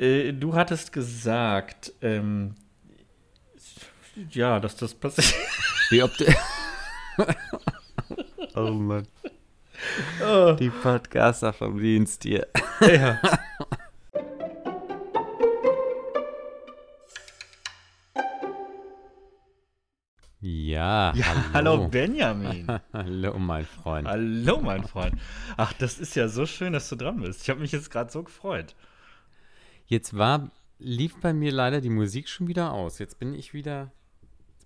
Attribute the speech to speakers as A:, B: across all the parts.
A: Äh, du hattest gesagt, ähm, ja, dass das passiert.
B: Wie ob oh Mann.
A: Oh.
B: Die Podcaster vom Dienst hier.
A: Ja.
B: Ja,
A: ja, hallo Benjamin.
B: hallo, mein Freund.
A: Hallo, mein Freund. Ach, das ist ja so schön, dass du dran bist. Ich habe mich jetzt gerade so gefreut.
B: Jetzt war, lief bei mir leider die Musik schon wieder aus. Jetzt bin ich wieder,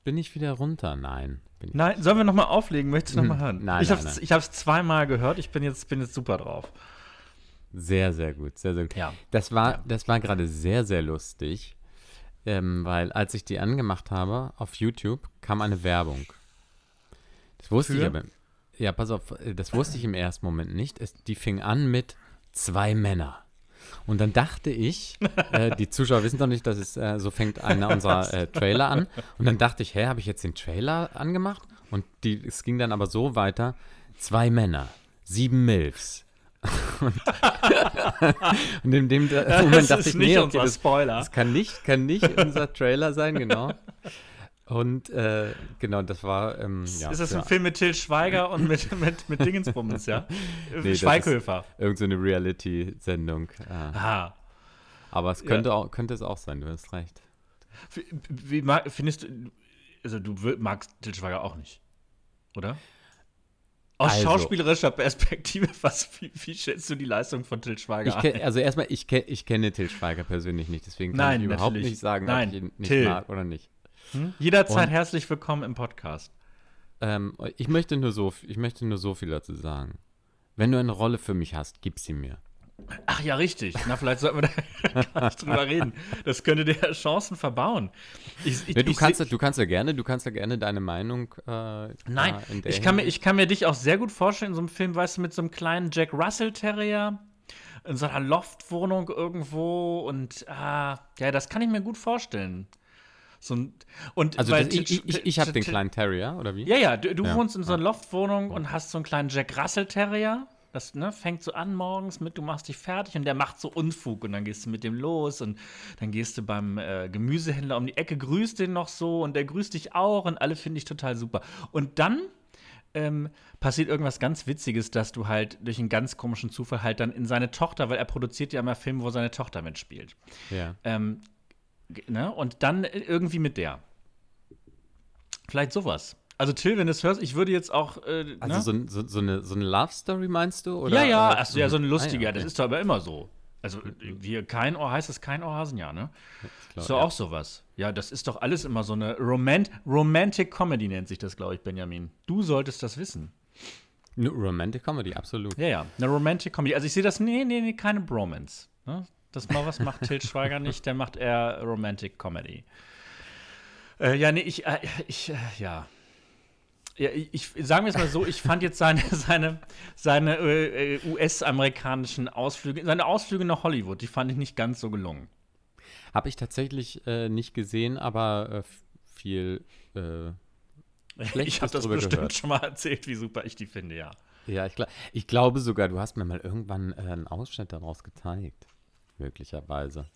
B: bin ich wieder runter. Nein. Ich
A: Nein, sollen wir nochmal auflegen? Möchtest du nochmal hören?
B: Nein,
A: ich
B: nein,
A: hab's,
B: nein.
A: Ich habe es zweimal gehört. Ich bin jetzt, bin jetzt super drauf.
B: Sehr, sehr gut, sehr, sehr gut.
A: Ja.
B: Das war,
A: Ja.
B: das war gerade sehr, sehr lustig, ähm, weil als ich die angemacht habe auf YouTube, kam eine Werbung. Das wusste ich
A: Für?
B: aber. Ja, pass auf, das wusste ich im ersten Moment nicht. Es, die fing an mit zwei Männer. Und dann dachte ich, äh, die Zuschauer wissen doch nicht, dass es äh, so fängt einer unserer äh, Trailer an. Und dann dachte ich, hä, habe ich jetzt den Trailer angemacht? Und die, es ging dann aber so weiter: zwei Männer, sieben Milfs. und, und in dem Moment dachte ich, nee, okay, das, das kann nicht, kann nicht unser Trailer sein, genau. Und äh, genau, das war. Ähm, ja,
A: ist das
B: ja,
A: ein Film mit Till Schweiger und mit, mit, mit Dingensbummens, ja?
B: ist-
A: Schweighöfer.
B: Irgend so eine Reality-Sendung. Äh,
A: Aha.
B: aber es könnte, auch, könnte es auch sein, du hast recht.
A: Wie, wie findest du, also du magst Till Schweiger auch nicht, oder? Aus
B: Also-
A: schauspielerischer Perspektive, was, wie, wie schätzt du die Leistung von Till Schweiger
B: kenn, also erstmal, ich, kenn, ich kenne Till Schweiger persönlich nicht, deswegen kann
A: Nein,
B: ich überhaupt
A: natürlich.
B: nicht sagen,
A: Nein,
B: ob ich ihn nicht
A: Till.
B: mag oder nicht.
A: Hm? Jederzeit
B: Und-
A: herzlich willkommen im Podcast.
B: Ähm, ich, möchte nur so, ich möchte nur so viel dazu sagen. Wenn du eine Rolle für mich hast, gib sie mir.
A: Ach ja, richtig. Na, vielleicht sollten wir da gar nicht drüber reden. Das könnte dir Chancen verbauen. Ich, ich,
B: Nee, du,
A: ich
B: kannst, ja- du kannst ja gerne, du kannst ja gerne deine Meinung. Äh,
A: Nein, ich kann, mir, ich kann mir dich auch sehr gut vorstellen in so einem Film, weißt du, mit so einem kleinen Jack Russell Terrier in so einer Loftwohnung irgendwo und ah, ja, das kann ich mir gut vorstellen. So ein, und
B: Also
A: weil
B: das, ich, ich, ich, habe den kleinen Terrier, oder wie?
A: Ja, ja, du, du
B: Ja.
A: wohnst in so einer Loftwohnung und hast so einen kleinen Jack Russell Terrier. Das ne, fängt so an morgens mit, du machst dich fertig und der macht so Unfug und dann gehst du mit dem los und dann gehst du beim äh, Gemüsehändler um die Ecke, grüßt den noch so und der grüßt dich auch und alle finde ich total super. Und dann ähm, passiert irgendwas ganz Witziges, dass du halt durch einen ganz komischen Zufall halt dann in seine Tochter, weil er produziert ja immer Filme, wo seine Tochter mitspielt.
B: Ja.
A: Ähm, ne? Und dann irgendwie mit der. Vielleicht sowas. Also Till, wenn du es hörst, ich würde jetzt auch. Äh,
B: Also
A: ne?
B: so, so, so, eine, so eine Love Story meinst du? Oder,
A: ja, ja,
B: äh,
A: also ja, so eine lustige.
B: Ah, ja,
A: Das ist doch aber immer so. Also hier kein Ohr heißt es kein Ohrhasen, ja, ne?
B: klar,
A: ist doch
B: ja.
A: auch sowas. Ja, das ist doch alles immer so eine Romant Romantic Comedy nennt sich das, glaube ich, Benjamin. Du solltest das wissen.
B: Eine Romantic Comedy, absolut.
A: Ja, ja, eine Romantic Comedy. Also ich sehe das, nee, nee, nee, keine Bromance. Ne? Das mal was macht Til Schweiger nicht, der macht eher Romantic Comedy. Äh, ja, nee, ich, äh, ich, äh, ja. Ja, ich, ich sagen wir es mal so, ich fand jetzt seine, seine, seine äh, äh, US-amerikanischen Ausflüge, seine Ausflüge nach Hollywood, die fand ich nicht ganz so gelungen.
B: Habe ich tatsächlich äh, nicht gesehen, aber äh, viel. Äh, Schlechtes
A: ich habe das bestimmt
B: gehört.
A: schon mal erzählt, wie super ich die finde, ja.
B: ja, ich, glaub, ich glaube sogar, du hast mir mal irgendwann äh, einen Ausschnitt daraus gezeigt. Möglicherweise.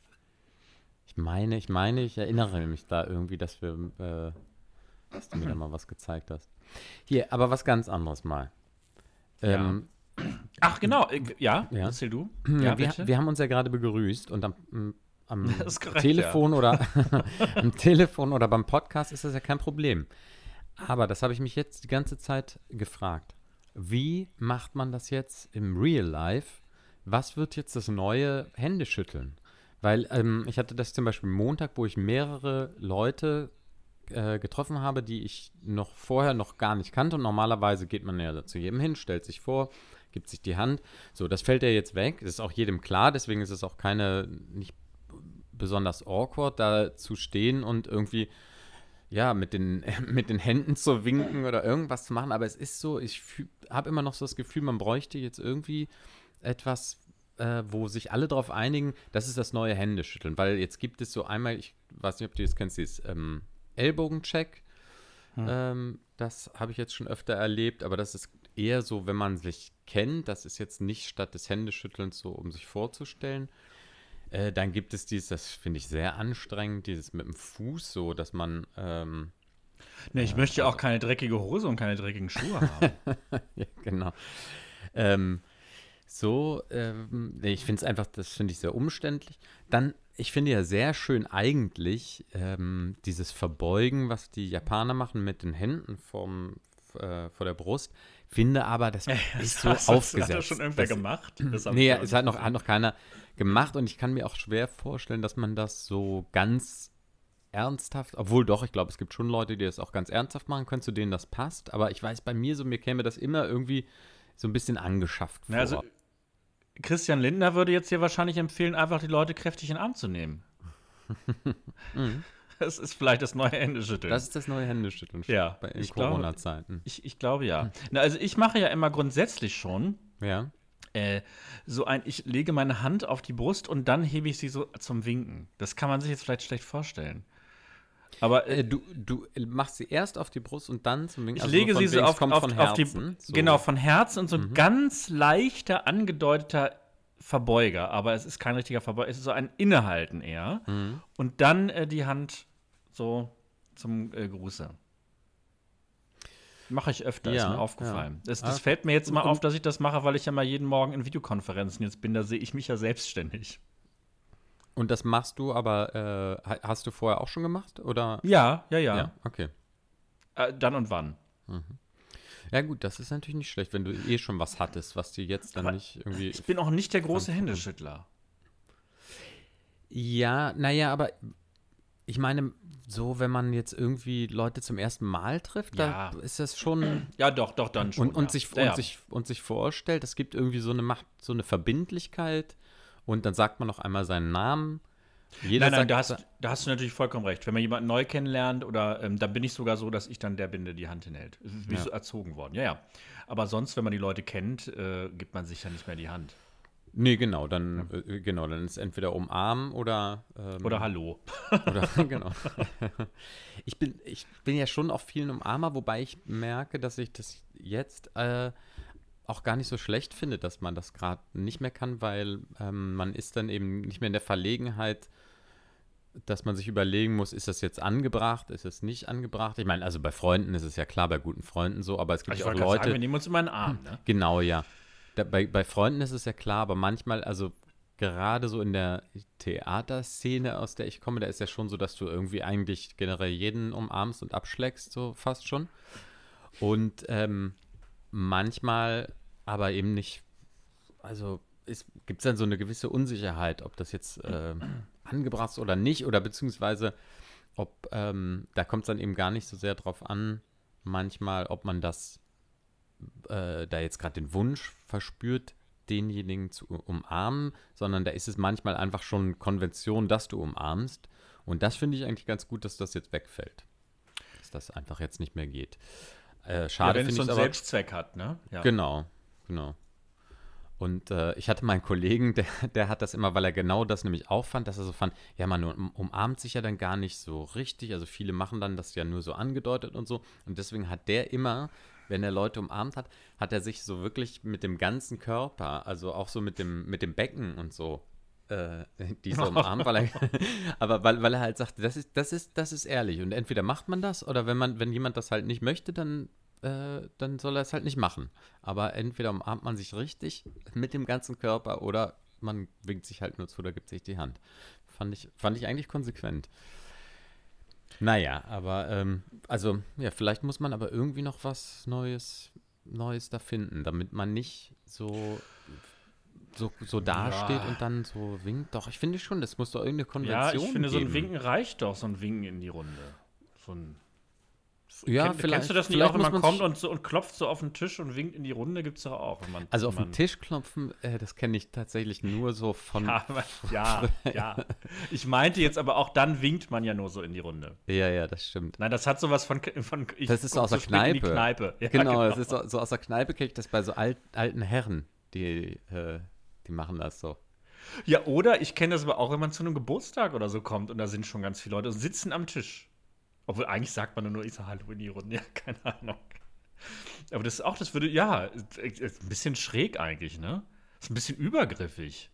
B: Ich meine, ich meine, ich erinnere mich da irgendwie, dass wir. Äh, dass du mir da mal was gezeigt hast. Hier, aber was ganz anderes mal. Ähm,
A: Ach, genau, äh, ja,
B: Ja.
A: erzähl du.
B: Ja, wir, wir haben uns ja gerade begrüßt und am, am
A: korrekt,
B: Telefon oder am Telefon oder beim Podcast ist das ja kein Problem. Aber das habe ich mich jetzt die ganze Zeit gefragt. Wie macht man das jetzt im Real Life? Was wird jetzt das neue Händeschütteln? Weil ähm, ich hatte das zum Beispiel Montag, wo ich mehrere Leute äh, getroffen habe, die ich noch vorher noch gar nicht kannte. Und normalerweise geht man ja zu jedem hin, stellt sich vor, gibt sich die Hand. So, das fällt ja jetzt weg. Das ist auch jedem klar, deswegen ist es auch keine, nicht besonders awkward, da zu stehen und irgendwie, ja, mit den, mit den Händen zu winken oder irgendwas zu machen. Aber es ist so, ich habe immer noch so das Gefühl, man bräuchte jetzt irgendwie etwas, äh, wo sich alle darauf einigen, das ist das neue Händeschütteln. Weil jetzt gibt es so einmal, ich weiß nicht, ob du das kennst, dieses ähm, Ellbogencheck. Ähm, das habe ich jetzt schon öfter erlebt, aber das ist eher so, wenn man sich kennt, das ist jetzt nicht statt des Händeschüttelns so, um sich vorzustellen. Äh, dann gibt es dieses, das finde ich sehr anstrengend, dieses mit dem Fuß so, dass man. Ähm,
A: Nee, ich möchte ja auch keine dreckige Hose und keine dreckigen Schuhe haben.
B: ja, genau. Ähm, so, ähm, ich finde es einfach, das finde ich sehr umständlich. Dann, ich finde ja sehr schön eigentlich ähm, dieses Verbeugen, was die Japaner machen mit den Händen vorm, äh, vor der Brust. Finde aber, das ist so
A: das,
B: aufgesetzt.
A: Hat das schon irgendwer
B: das,
A: gemacht? Das hab
B: Nee, es hat noch, hat noch keiner gemacht und ich kann mir auch schwer vorstellen, dass man das so ganz ernsthaft, obwohl doch, ich glaube, es gibt schon Leute, die das auch ganz ernsthaft machen können, zu denen das passt, aber ich weiß, bei mir so, mir käme das immer irgendwie so ein bisschen angeschafft vor.
A: Ja, also Christian Lindner würde jetzt hier wahrscheinlich empfehlen, einfach die Leute kräftig in den Arm zu nehmen. Das ist vielleicht das neue Händeschütteln.
B: das ist das neue Händeschütteln
A: Ja,
B: bei, in Corona-Zeiten.
A: ich, ich glaube ja. Na, also ich mache ja immer grundsätzlich schon
B: Ja.
A: äh, so ein, ich lege meine Hand auf die Brust und dann hebe ich sie so zum Winken. Das kann man sich jetzt vielleicht schlecht vorstellen. Aber äh,
B: du, du machst sie erst auf die Brust und dann zum Winken.
A: ich
B: also
A: lege sie so auf, auf,
B: von
A: auf die,
B: so. Mhm.
A: genau, von Herzen und so ein ganz leichter, angedeuteter Verbeuger. Aber es ist kein richtiger Verbeuger, es ist so ein Innehalten eher.
B: Mhm.
A: Und dann äh, die Hand so zum äh, Gruße. Mache ich öfter, ist
B: Ja,
A: mir aufgefallen. Das,
B: Ah,
A: das fällt mir jetzt mal auf, dass ich das mache, weil ich ja mal jeden Morgen in Videokonferenzen jetzt bin. Da sehe ich mich ja selbstständig.
B: Und das machst du aber, äh, ha- hast du vorher auch schon gemacht? Oder?
A: Ja, ja, ja.
B: okay.
A: Äh, dann und wann.
B: Ja, gut, das ist natürlich nicht schlecht, wenn du eh schon was hattest, was dir jetzt dann
A: Aber
B: nicht irgendwie.
A: Ich bin auch nicht der große Händeschüttler.
B: Ja, naja, aber ich meine, so, wenn man jetzt irgendwie Leute zum ersten Mal trifft,
A: Ja.
B: da ist das schon.
A: Ja, doch, doch, dann schon.
B: Und, und,
A: ja.
B: sich,
A: ja,
B: und,
A: ja.
B: sich, und sich vorstellt, es gibt irgendwie so eine Macht, so eine Verbindlichkeit und dann sagt man noch einmal seinen Namen. Jeder
A: Nein, nein, da hast, da hast du natürlich vollkommen recht. Wenn man jemanden neu kennenlernt, oder ähm, dann bin ich sogar so, dass ich dann der bin, der die Hand hinhält. Wie
B: Ja.
A: so erzogen worden. Ja, ja. Aber sonst, wenn man die Leute kennt, äh, gibt man sich ja nicht mehr die Hand.
B: Nee, genau, dann, äh, genau, dann ist entweder umarmen oder. Ähm,
A: Oder Hallo.
B: Oder, genau. Ich bin, ich bin ja schon auf vielen Umarmer, wobei ich merke, dass ich das jetzt äh, auch gar nicht so schlecht finde, dass man das gerade nicht mehr kann, weil ähm, man ist dann eben nicht mehr in der Verlegenheit, dass man sich überlegen muss, ist das jetzt angebracht, ist es nicht angebracht? Ich meine, also bei Freunden ist es ja klar, bei guten Freunden so, aber es gibt
A: Also
B: auch Leute,
A: sagen, wir nehmen uns immer einen Arm, ne?
B: Genau, ja. Da, bei, bei Freunden ist es ja klar, aber manchmal, also gerade so in der Theaterszene, aus der ich komme, da ist ja schon so, dass du irgendwie eigentlich generell jeden umarmst und abschlägst, so fast schon. Und ähm, manchmal aber eben nicht, also gibt es dann so eine gewisse Unsicherheit, ob das jetzt äh, angebracht ist oder nicht, oder beziehungsweise ob, ähm, da kommt es dann eben gar nicht so sehr drauf an, manchmal, ob man das äh, da jetzt gerade den Wunsch verspürt, denjenigen zu umarmen, sondern da ist es manchmal einfach schon Konvention, dass du umarmst. Und das finde ich eigentlich ganz gut, dass das jetzt wegfällt. Dass das einfach jetzt nicht mehr geht. Äh,
A: Ja,
B: schade
A: wenn es so einen. Selbstzweck hat, ne? Ja.
B: Genau, genau. Und äh, ich hatte meinen Kollegen, der, der hat das immer, weil er genau das nämlich auch fand, dass er so fand, ja, man um, umarmt sich ja dann gar nicht so richtig. Also viele machen dann das ja nur so angedeutet und so. Und deswegen hat der immer, wenn er Leute umarmt hat, hat er sich so wirklich mit dem ganzen Körper, also auch so mit dem, mit dem Becken und so, äh, die so umarmt, weil er, aber weil, weil er halt sagte, das ist, das ist, das ist ehrlich. Und entweder macht man das oder wenn man, wenn jemand das halt nicht möchte, dann äh, dann soll er es halt nicht machen. Aber entweder umarmt man sich richtig mit dem ganzen Körper oder man winkt sich halt nur zu oder gibt sich die Hand. Fand ich, fand ich eigentlich konsequent. Naja, aber ähm, also ja, vielleicht muss man aber irgendwie noch was Neues, Neues da finden, damit man nicht so so, so dasteht
A: Ja.
B: und dann so winkt. Doch, ich finde schon, das muss doch irgendeine
A: Ja,
B: Konvention
A: ich finde, so ein
B: geben.
A: Winken reicht doch, so ein Winken in die Runde. So ein
B: Ja,
A: Kenn,
B: vielleicht-
A: kennst du das nicht auch, wenn man kommt und, so, und klopft so auf den Tisch und winkt in die Runde? Gibt es doch auch. Man,
B: Also auf den Tisch klopfen, äh, das kenne ich tatsächlich nur so von.
A: Ja, ja, ja. Ich meinte jetzt aber auch, dann winkt man ja nur so in die Runde.
B: Ja, ja, das stimmt.
A: Nein, das hat sowas von. von
B: Das ist so aus der Kneipe.
A: Kneipe. Ja,
B: genau, das ist so, so aus der Kneipe kenne ich das bei so alt, alten Herren, die, äh, die machen das so.
A: Ja, oder ich kenne das aber auch, wenn man zu einem Geburtstag oder so kommt und da sind schon ganz viele Leute und sitzen am Tisch. Obwohl eigentlich sagt man nur, ich sage Hallo in die Runde. Ja, keine Ahnung. Aber das ist auch, das würde, ja, ist ein bisschen schräg eigentlich, ne? Ist ein bisschen übergriffig.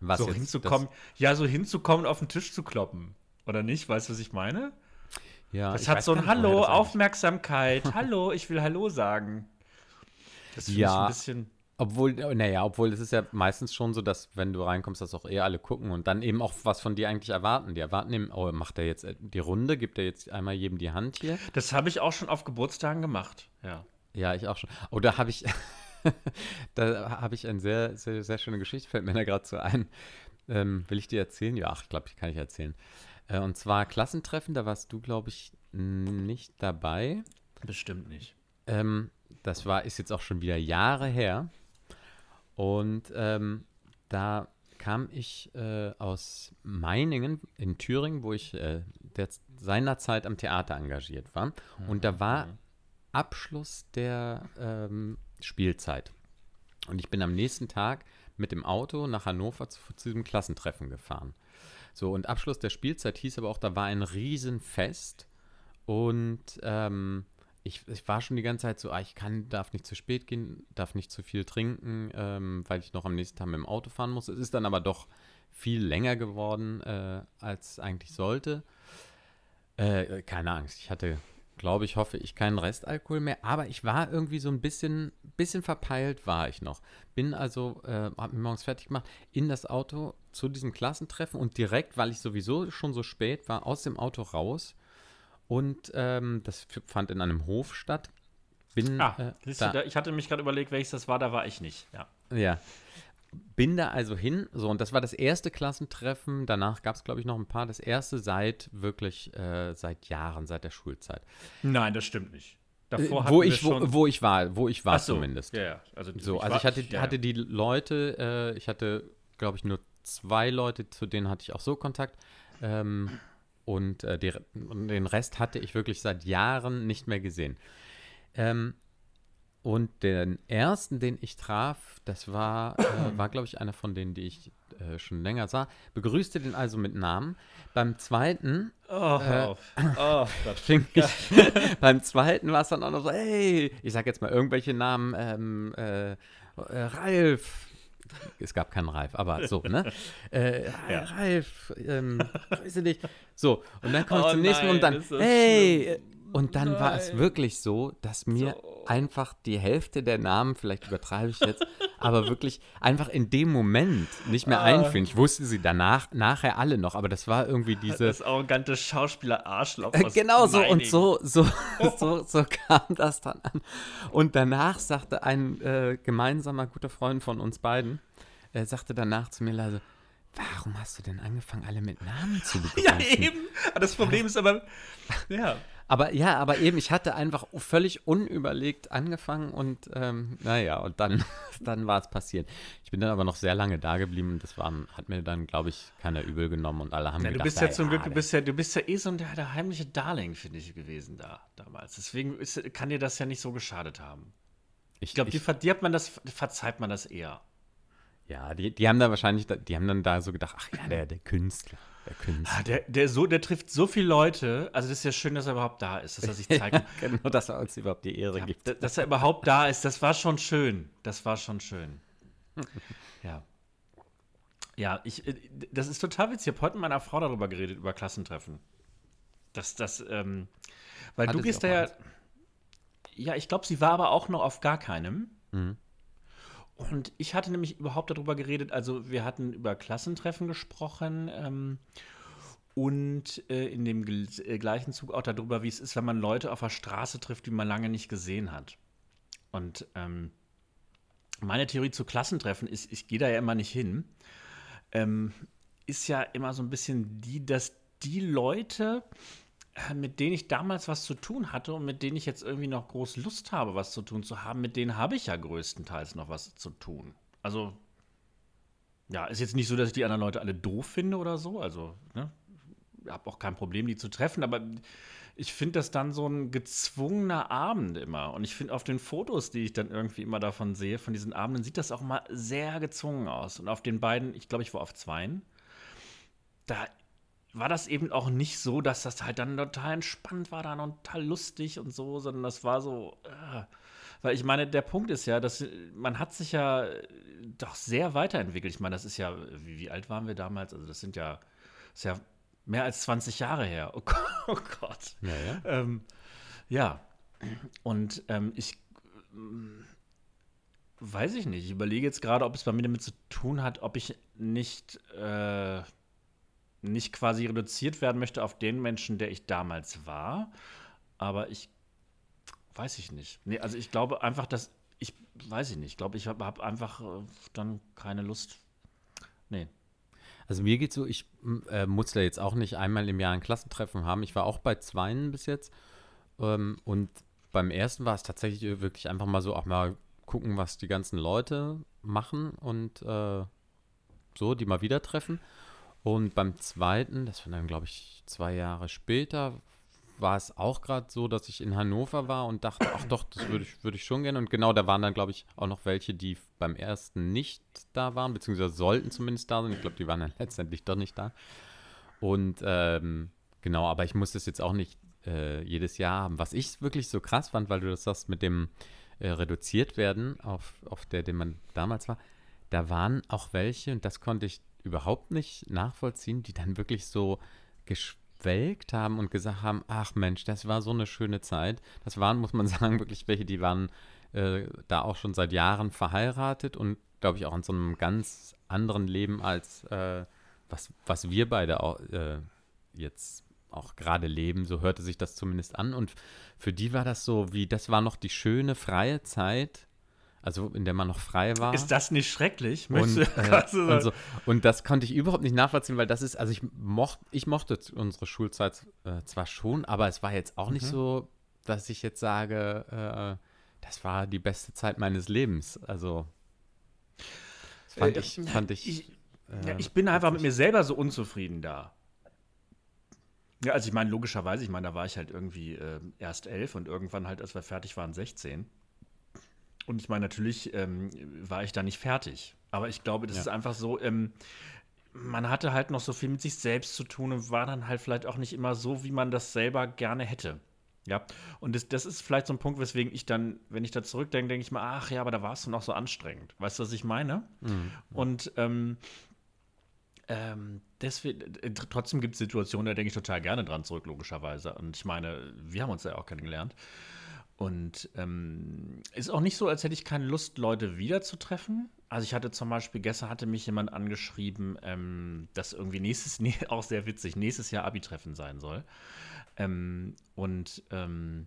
B: Was
A: so
B: jetzt?
A: hinzukommen, ja, so hinzukommen, auf den Tisch zu kloppen. Oder nicht? Weißt du, was ich meine?
B: Das, ja,
A: Das
B: ich
A: hat so ein Hallo,
B: das
A: Aufmerksamkeit. Hallo, ich will Hallo sagen. Das finde ich
B: Ja.
A: ein bisschen.
B: Obwohl, naja, obwohl es ist ja meistens schon so, dass wenn du reinkommst, dass auch eher alle gucken und dann eben auch was von dir eigentlich erwarten. Die erwarten eben, oh, macht er jetzt äh, die Runde, gibt er jetzt einmal jedem die Hand hier?
A: Das habe ich auch schon auf Geburtstagen gemacht. Ja.
B: Ja, ich auch schon. Oh, da habe ich, da habe ich eine sehr, sehr, sehr schöne Geschichte, fällt mir da gerade so ein. Ähm, will ich dir erzählen? Ja, ach, ich glaube, ich kann ich erzählen. Äh, und zwar Klassentreffen, da warst du, glaube ich, nicht dabei.
A: Bestimmt nicht.
B: Ähm, das war, ist jetzt auch schon wieder Jahre her. Und ähm, da kam ich äh, aus Meiningen in Thüringen, wo ich äh, der, seinerzeit am Theater engagiert war. Und da war Abschluss der ähm, Spielzeit. Und ich bin am nächsten Tag mit dem Auto nach Hannover zu, zu diesem Klassentreffen gefahren. So, und Abschluss der Spielzeit hieß aber auch, da war ein Riesenfest. Und ähm, ich, ich war schon die ganze Zeit so, ah, ich kann, darf nicht zu spät gehen, darf nicht zu viel trinken, ähm, weil ich noch am nächsten Tag mit dem Auto fahren muss. Es ist dann aber doch viel länger geworden, äh, als eigentlich sollte. Äh, keine Angst, ich hatte, glaube ich, hoffe ich, keinen Restalkohol mehr, aber ich war irgendwie so ein bisschen, bisschen verpeilt war ich noch. Bin also, äh, hab mich morgens fertig gemacht, in das Auto zu diesem Klassentreffen und direkt, weil ich sowieso schon so spät war, aus dem Auto raus und ähm, das fand in einem Hof statt. Bin,
A: Ah,
B: äh,
A: siehst du,
B: da,
A: ich hatte mich gerade überlegt, welches das war, da war ich nicht. Ja.
B: ja. Bin da also hin, so, und das war das erste Klassentreffen. Danach gab es, glaube ich, noch ein paar. Das erste seit wirklich, äh, seit Jahren, seit der Schulzeit.
A: Nein, das stimmt nicht.
B: Äh,
A: Davor
B: wo
A: hatten
B: ich, wo,
A: schon-
B: wo ich war, wo ich war
A: so,
B: zumindest.
A: Ja, ja. Also,
B: So, also
A: war-
B: ich hatte,
A: ja,
B: hatte die Leute, äh, ich hatte, glaube ich, nur zwei Leute, zu denen hatte ich auch so Kontakt. Ähm, und, äh, die, den Rest hatte ich wirklich seit Jahren nicht mehr gesehen. Ähm, und den ersten, den ich traf, das war, äh, war glaube ich, einer von denen, die ich äh, schon länger sah, begrüßte den also mit Namen. Beim zweiten
A: Oh, auf. Oh,
B: fing ich, beim zweiten war es dann auch noch so, hey, ich sag jetzt mal irgendwelche Namen, ähm, äh, äh, Ralf. Es gab keinen Ralf, aber so, ne? Äh,
A: Ja.
B: Ralf, ähm, grüße dich. So, und dann komme ich
A: Oh
B: zum nächsten
A: nein,
B: und dann, hey.
A: schlimm.
B: Und dann war es
A: Nein.
B: wirklich so, dass mir
A: So.
B: einfach die Hälfte der Namen, vielleicht übertreibe ich jetzt, aber wirklich einfach in dem Moment nicht mehr
A: Ah.
B: einfielen. Ich wusste sie danach, nachher alle noch, aber das war irgendwie diese.
A: Das arrogante Schauspieler-Arschloch.
B: Äh, Genau so und so, so, so, so kam das dann an. Und danach sagte ein äh, gemeinsamer guter Freund von uns beiden, äh, sagte danach zu mir leise, warum hast du denn angefangen, alle mit Namen zu begrüßen?
A: Ja, eben. Das Problem ist aber, ja.
B: Aber ja, aber eben, ich hatte einfach völlig unüberlegt angefangen und ähm, naja, und dann, dann war es passiert. Ich bin dann aber noch sehr lange da geblieben und das war, hat mir dann, glaube ich, keiner übel genommen und alle haben
A: Ja, du
B: gedacht,
A: bist ja zum Glück, du bist ja, du bist ja eh so der, der heimliche Darling, finde ich, gewesen da damals. Deswegen ist, kann dir das ja nicht so geschadet haben. Ich glaube, die, ver- die hat man das, verzeiht man das eher.
B: Ja, die, die haben da wahrscheinlich, die haben dann da so gedacht, ach ja, der, der Künstler.
A: Ah, Der, der, so, der trifft so viele Leute. Also, das ist ja schön, dass er überhaupt da ist, dass er sich zeigt.
B: genau, dass er uns überhaupt die Ehre
A: Ja,
B: gibt.
A: dass er überhaupt da ist, das war schon schön. Das war schon schön. Ja. Ja, ich, äh, das ist total witzig. Ich habe heute mit meiner Frau darüber geredet, über Klassentreffen. Das, das, ähm, weil
B: Hatte
A: du gehst da ja. Ja, ich glaube, sie war aber auch noch auf gar keinem.
B: Mhm.
A: Und ich hatte nämlich überhaupt darüber geredet, also wir hatten über Klassentreffen gesprochen ähm, und äh, in dem äh, gleichen Zug auch darüber, wie es ist, wenn man Leute auf der Straße trifft, die man lange nicht gesehen hat. Und ähm, meine Theorie zu Klassentreffen ist, ich gehe da ja immer nicht hin, ähm, ist ja immer so ein bisschen die, dass die Leute, mit denen ich damals was zu tun hatte und mit denen ich jetzt irgendwie noch groß Lust habe, was zu tun zu haben, mit denen habe ich ja größtenteils noch was zu tun. Also, ja, ist jetzt nicht so, dass ich die anderen Leute alle doof finde oder so. Also, ne, habe auch kein Problem, die zu treffen, aber ich finde das dann so ein gezwungener Abend immer. Und ich finde auf den Fotos, die ich dann irgendwie immer davon sehe, von diesen Abenden, sieht das auch mal sehr gezwungen aus. Und auf den beiden, ich glaube, ich war auf zweien, da war das eben auch nicht so, dass das halt dann total entspannt war dann und total lustig und so, sondern das war so, äh, Weil ich meine, der Punkt ist ja, dass man hat sich ja doch sehr weiterentwickelt. Ich meine, das ist ja, wie, wie alt waren wir damals? Also das sind ja, das ist ja mehr als 20 Jahre her. Oh Gott. Oh Gott.
B: Ja, ja.
A: Ähm, ja. Und ähm, ich ähm, weiß ich nicht. Ich überlege jetzt gerade, ob es bei mir damit zu tun hat, ob ich nicht, äh, nicht quasi reduziert werden möchte auf den Menschen, der ich damals war. Aber ich weiß ich nicht. Nee, also ich glaube einfach, dass ich weiß ich nicht. Ich glaube, ich habe hab einfach äh, dann keine Lust. Nee.
B: Also mir geht so, ich äh, muss da jetzt auch nicht einmal im Jahr ein Klassentreffen haben. Ich war auch bei zweien bis jetzt. Ähm, und beim ersten war es tatsächlich wirklich einfach mal so, auch mal gucken, was die ganzen Leute machen und äh, so, die mal wieder treffen. Und beim zweiten, das war dann, glaube ich, zwei Jahre später, war es auch gerade so, dass ich in Hannover war und dachte, ach doch, das würde ich, würd ich schon gerne. Und genau, da waren dann, glaube ich, auch noch welche, die beim ersten nicht da waren, beziehungsweise sollten zumindest da sein. Ich glaube, die waren dann letztendlich doch nicht da. Und ähm, genau, aber ich muss das jetzt auch nicht äh, jedes Jahr haben. Was ich wirklich so krass fand, weil du das sagst, mit dem äh, reduziert werden, auf, auf der, den man damals war, da waren auch welche, und das konnte ich überhaupt nicht nachvollziehen, die dann wirklich so gesch geschwelgt haben und gesagt haben, ach Mensch, das war so eine schöne Zeit. Das waren, muss man sagen, wirklich welche, die waren äh, da auch schon seit Jahren verheiratet und glaube ich auch in so einem ganz anderen Leben als äh, was, was wir beide auch, äh, jetzt auch gerade leben. So hörte sich das zumindest an. Und für die war das so wie, das war noch die schöne, freie Zeit also in der man noch frei war.
A: Ist das nicht schrecklich?
B: Und, äh, und, so. und, das konnte ich überhaupt nicht nachvollziehen, weil das ist, also ich, mocht, ich mochte unsere Schulzeit äh, zwar schon, aber es war jetzt auch mhm. nicht so, dass ich jetzt sage, äh, das war die beste Zeit meines Lebens. Also das fand
A: äh,
B: ich, fand ich.
A: Ich, ja, äh, ich bin einfach mit mir selber so unzufrieden da. Ja, also ich meine, logischerweise, ich meine, da war ich halt irgendwie äh, erst elf und irgendwann halt, als wir fertig waren, 16. Und ich meine, natürlich ähm, war ich da nicht fertig. Aber ich glaube, das ja. ist einfach so, ähm, man hatte halt noch so viel mit sich selbst zu tun und war dann halt vielleicht auch nicht immer so, wie man das selber gerne hätte. Ja, und das, das ist vielleicht so ein Punkt, weswegen ich dann, wenn ich da zurückdenke, denke ich mal, ach ja, aber da war es noch so anstrengend. Weißt du, was ich meine? Mhm. Und ähm, ähm, deswegen, äh, trotzdem gibt es Situationen, da denke ich total gerne dran zurück, logischerweise. Und ich meine, wir haben uns ja auch kennengelernt. Und ähm, ist auch nicht so, als hätte ich keine Lust, Leute wiederzutreffen. Also ich hatte zum Beispiel, gestern hatte mich jemand angeschrieben, ähm, dass irgendwie nächstes, nee, auch sehr witzig, nächstes Jahr Abi-Treffen sein soll. Ähm, und ähm,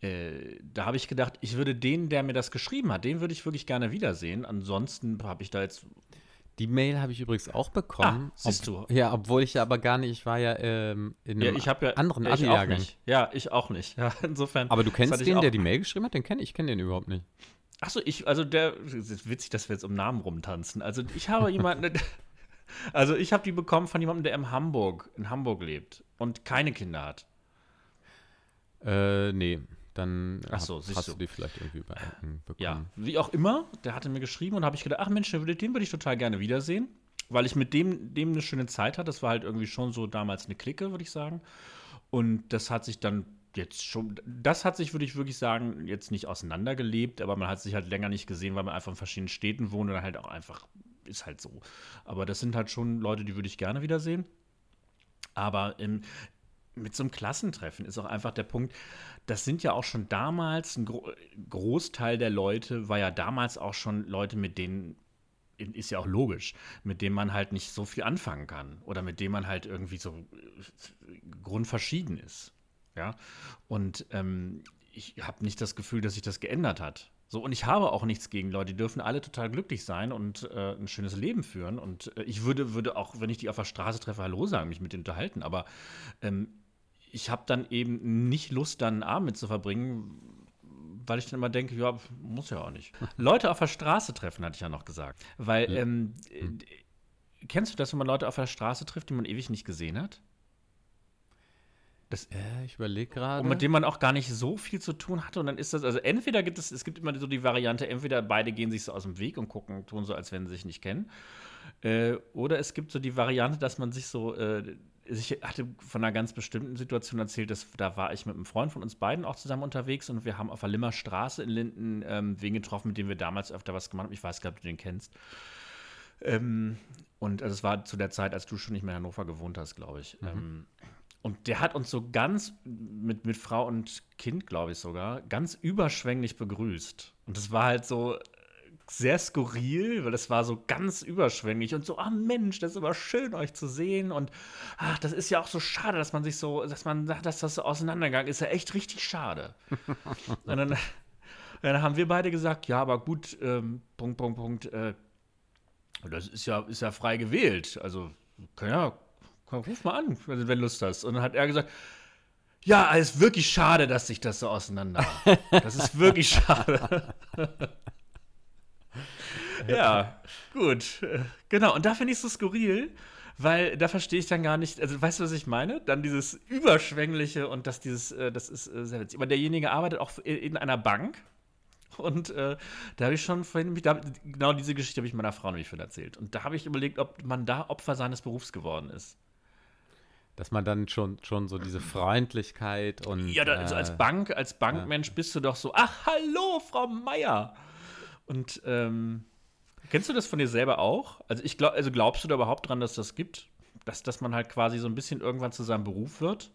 A: äh, da habe ich gedacht, ich würde den, der mir das geschrieben hat, den würde ich wirklich gerne wiedersehen. Ansonsten habe ich da jetzt
B: die Mail habe ich übrigens auch bekommen.
A: Ah, siehst
B: ob, du. Ja, obwohl ich ja aber gar nicht, ich war ja ähm, in einem
A: ja, ja,
B: anderen
A: Abi-Jahrgang. Ja, ich auch nicht. Ja, insofern.
B: Aber du kennst den, der die Mail geschrieben hat? Den kenne ich, kenne den überhaupt nicht.
A: Achso, ich, also der, es ist witzig, dass wir jetzt um Namen rumtanzen. Also ich habe jemanden, also ich habe die bekommen von jemandem, der in Hamburg, in Hamburg lebt und keine Kinder hat.
B: Äh, nee dann
A: ach so,
B: hast, hast du die vielleicht irgendwie bei bekommen.
A: Ja, wie auch immer, der hatte mir geschrieben und habe ich gedacht, ach Mensch, den würde ich total gerne wiedersehen, weil ich mit dem, dem eine schöne Zeit hatte. Das war halt irgendwie schon so damals eine Clique, würde ich sagen. Und das hat sich dann jetzt schon, das hat sich, würde ich wirklich sagen, jetzt nicht auseinandergelebt, aber man hat sich halt länger nicht gesehen, weil man einfach in verschiedenen Städten wohnt und dann halt auch einfach, ist halt so. Aber das sind halt schon Leute, die würde ich gerne wiedersehen. Aber im, mit so einem Klassentreffen ist auch einfach der Punkt, das sind ja auch schon damals, ein Gro Großteil der Leute war ja damals auch schon Leute, mit denen, ist ja auch logisch, mit denen man halt nicht so viel anfangen kann oder mit denen man halt irgendwie so äh, grundverschieden ist. Ja, und ähm, ich habe nicht das Gefühl, dass sich das geändert hat. So, und ich habe auch nichts gegen Leute, die dürfen alle total glücklich sein und äh, ein schönes Leben führen. Und äh, ich würde, würde auch, wenn ich die auf der Straße treffe, Hallo sagen, mich mit denen unterhalten. Aber ähm, ich habe dann eben nicht Lust, dann einen Abend mit zu verbringen, weil ich dann immer denke, ja, muss ja auch nicht. Leute auf der Straße treffen, hatte ich ja noch gesagt. Weil, ja. ähm, hm. kennst du das, wenn man Leute auf der Straße trifft, die man ewig nicht gesehen hat?
B: Das, äh, ich überlege gerade.
A: Und mit dem man auch gar nicht so viel zu tun hatte. Und dann ist das, also entweder gibt es, es gibt immer so die Variante, entweder beide gehen sich so aus dem Weg und gucken, tun so, als wenn sie sich nicht kennen. Äh, oder es gibt so die Variante, dass man sich so äh, ich hatte von einer ganz bestimmten Situation erzählt, dass da war ich mit einem Freund von uns beiden auch zusammen unterwegs und wir haben auf der Limmer Straße in Linden ähm, wen getroffen, mit dem wir damals öfter was gemacht haben. Ich weiß gar nicht, ob du den kennst. Ähm, und also es war zu der Zeit, als du schon nicht mehr in Hannover gewohnt hast, glaube ich. Mhm. Ähm, und der hat uns so ganz mit, mit Frau und Kind, glaube ich sogar, ganz überschwänglich begrüßt. Und das war halt so sehr skurril, weil das war so ganz überschwänglich und so, ah Mensch, das ist aber schön, euch zu sehen. Und ach, das ist ja auch so schade, dass man sich so, dass man sagt, dass das so auseinandergegangen ist. Ja echt richtig schade. und dann, dann, haben wir beide gesagt, ja, aber gut, ähm, Punkt, Punkt, Punkt, äh, das ist ja, ist ja frei gewählt. Also, ja, komm, ruf mal an, wenn du Lust hast. Und dann hat er gesagt, ja, es ist wirklich schade, dass sich das so auseinander. Das ist wirklich schade. Ja, gut. Genau, und da finde ich es so skurril, weil da verstehe ich dann gar nicht, also weißt du, was ich meine? Dann dieses Überschwängliche und das dieses, äh, das ist äh, sehr witzig. Aber derjenige arbeitet auch in einer Bank. Und äh, da habe ich schon vorhin, da, genau diese Geschichte habe ich meiner Frau nämlich von erzählt. Und da habe ich überlegt, ob man da Opfer seines Berufs geworden ist.
B: Dass man dann schon, schon so diese Freundlichkeit und.
A: Ja, da, also als Bank, als Bankmensch ja. bist du doch so, ach, hallo, Frau Meier. Und ähm, kennst du das von dir selber auch? Also ich glaube, also glaubst du da überhaupt dran, dass das gibt? Dass, dass man halt quasi so ein bisschen irgendwann zu seinem Beruf wird?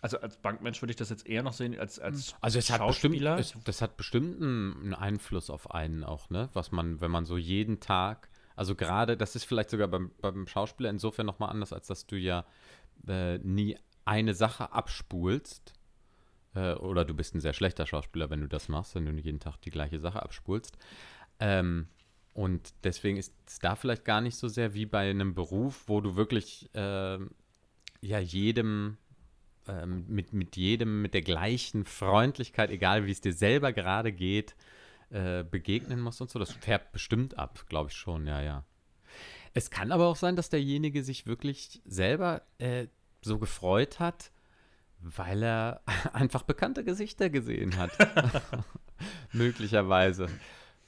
A: Also als Bankmensch würde ich das jetzt eher noch sehen als als
B: Also es hat bestimmt, es, das hat bestimmt einen Einfluss auf einen auch, ne? Was man, wenn man so jeden Tag, also gerade, das ist vielleicht sogar beim, beim Schauspieler insofern nochmal anders, als dass du ja äh, nie eine Sache abspulst. Äh, oder du bist ein sehr schlechter Schauspieler, wenn du das machst, wenn du jeden Tag die gleiche Sache abspulst. Ähm, und deswegen ist es da vielleicht gar nicht so sehr wie bei einem Beruf, wo du wirklich äh, ja jedem ähm, mit, mit jedem mit der gleichen Freundlichkeit, egal wie es dir selber gerade geht, äh, begegnen musst und so. Das färbt bestimmt ab, glaube ich schon, ja, ja. Es kann aber auch sein, dass derjenige sich wirklich selber äh, so gefreut hat, weil er einfach bekannte Gesichter gesehen hat. Möglicherweise.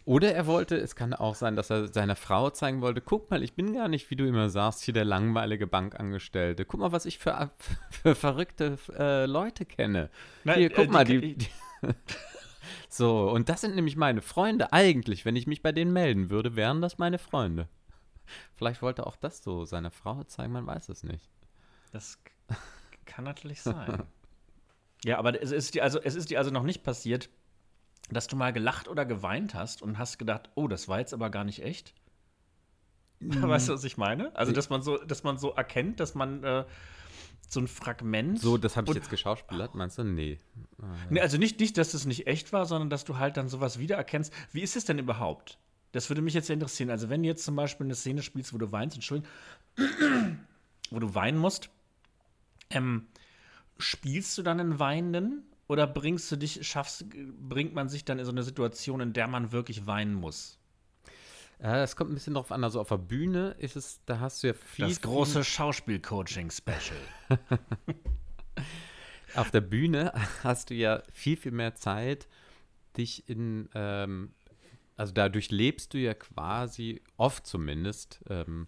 B: Oder er wollte, es kann auch sein, dass er seiner Frau zeigen wollte, guck mal, ich bin gar nicht, wie du immer sagst, hier der langweilige Bankangestellte. Guck mal, was ich für, für verrückte äh, Leute kenne. Nein, hier, guck äh, mal, die, die So, und das sind nämlich meine Freunde. Eigentlich, wenn ich mich bei denen melden würde, wären das meine Freunde. Vielleicht wollte er auch das so seiner Frau zeigen, man weiß es nicht.
A: Das kann natürlich sein. ja, aber es ist dir also, es ist dir also noch nicht passiert, dass du mal gelacht oder geweint hast und hast gedacht, oh, das war jetzt aber gar nicht echt? Mhm. Weißt du, was ich meine? Also, dass man so, dass man so erkennt, dass man äh, so ein Fragment.
B: So, das habe ich jetzt geschauspielert, meinst du? Nee.
A: nee. Also nicht, nicht, dass es nicht echt war, sondern dass du halt dann sowas wiedererkennst. Wie ist es denn überhaupt? Das würde mich jetzt interessieren. Also, wenn du jetzt zum Beispiel eine Szene spielst, wo du weinst, Entschuldigung, wo du weinen musst, ähm, spielst du dann einen Weinenden oder bringst du dich, schaffst, bringt man sich dann in so eine Situation, in der man wirklich weinen muss?
B: Es kommt ein bisschen drauf an. Also auf der Bühne ist es, da hast du ja
A: viel. Das große Schauspiel-Coaching-Special.
B: auf der Bühne hast du ja viel, viel mehr Zeit, dich in, ähm, also dadurch lebst du ja quasi, oft zumindest, ähm,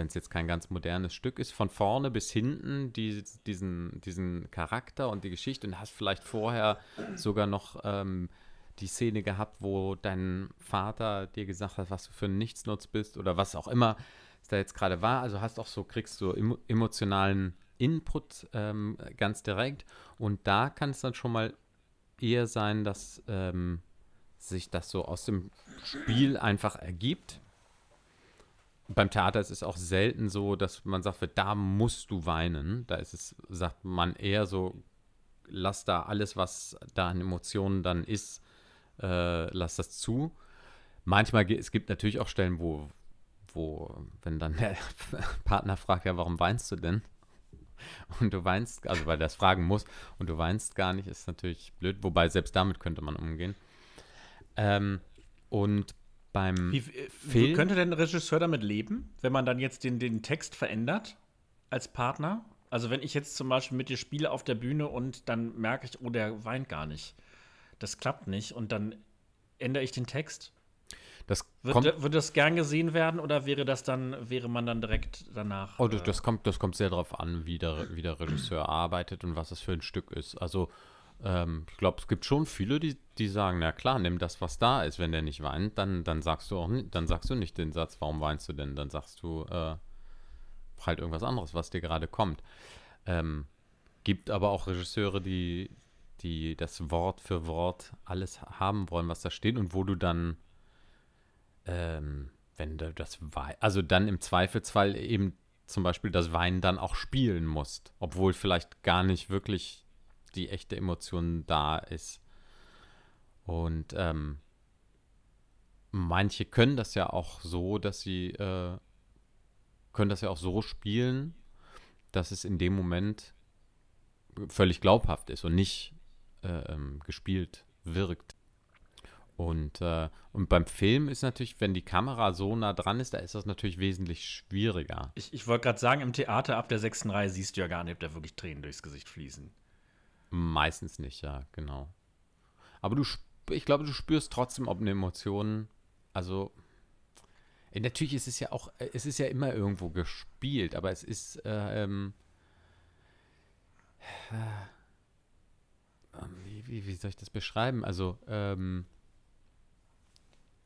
B: wenn es jetzt kein ganz modernes Stück ist, von vorne bis hinten die, diesen, diesen Charakter und die Geschichte. Und hast vielleicht vorher sogar noch ähm, die Szene gehabt, wo dein Vater dir gesagt hat, was du für ein Nichtsnutz bist oder was auch immer es da jetzt gerade war. Also hast auch so, kriegst du emotionalen Input ähm, ganz direkt. Und da kann es dann schon mal eher sein, dass ähm, sich das so aus dem Spiel einfach ergibt beim Theater ist es auch selten so, dass man sagt, da musst du weinen. Da ist es, sagt man eher so, lass da alles, was da an Emotionen dann ist, äh, lass das zu. Manchmal, es gibt natürlich auch Stellen, wo, wo, wenn dann der Partner fragt, ja, warum weinst du denn? Und du weinst, also weil es fragen muss und du weinst gar nicht, ist natürlich blöd. Wobei selbst damit könnte man umgehen. Ähm, und beim
A: wie, äh, Film. Könnte denn ein Regisseur damit leben, wenn man dann jetzt den, den Text verändert als Partner? Also wenn ich jetzt zum Beispiel mit dir spiele auf der Bühne und dann merke ich, oh, der weint gar nicht. Das klappt nicht und dann ändere ich den Text.
B: Das
A: Wird,
B: kommt,
A: würde das gern gesehen werden oder wäre das dann, wäre man dann direkt danach?
B: oh, das,
A: äh,
B: das, kommt, das kommt sehr darauf an, wie der, wie der Regisseur arbeitet und was es für ein Stück ist. Also, ähm, ich glaube, es gibt schon viele, die, die sagen, na klar, nimm das, was da ist. Wenn der nicht weint, dann, dann sagst du auch nicht, dann sagst du nicht den Satz, warum weinst du denn? Dann sagst du äh, halt irgendwas anderes, was dir gerade kommt. Ähm, gibt aber auch Regisseure, die, die das Wort für Wort alles haben wollen, was da steht und wo du dann, ähm, wenn du das Wein, also dann im Zweifelsfall eben zum Beispiel das Weinen dann auch spielen musst, obwohl vielleicht gar nicht wirklich die echte Emotion da ist. Und ähm, manche können das ja auch so, dass sie äh, können das ja auch so spielen, dass es in dem Moment völlig glaubhaft ist und nicht äh, ähm, gespielt wirkt. Und, äh, und beim Film ist natürlich, wenn die Kamera so nah dran ist, da ist das natürlich wesentlich schwieriger.
A: Ich, ich wollte gerade sagen, im Theater ab der sechsten Reihe siehst du ja gar nicht, ob da wirklich Tränen durchs Gesicht fließen.
B: Meistens nicht, ja, genau. Aber du, ich glaube, du spürst trotzdem, ob eine Emotion, also äh, natürlich ist es ja auch, äh, es ist ja immer irgendwo gespielt, aber es ist, äh, ähm, äh, wie, wie, wie soll ich das beschreiben? Also, ähm,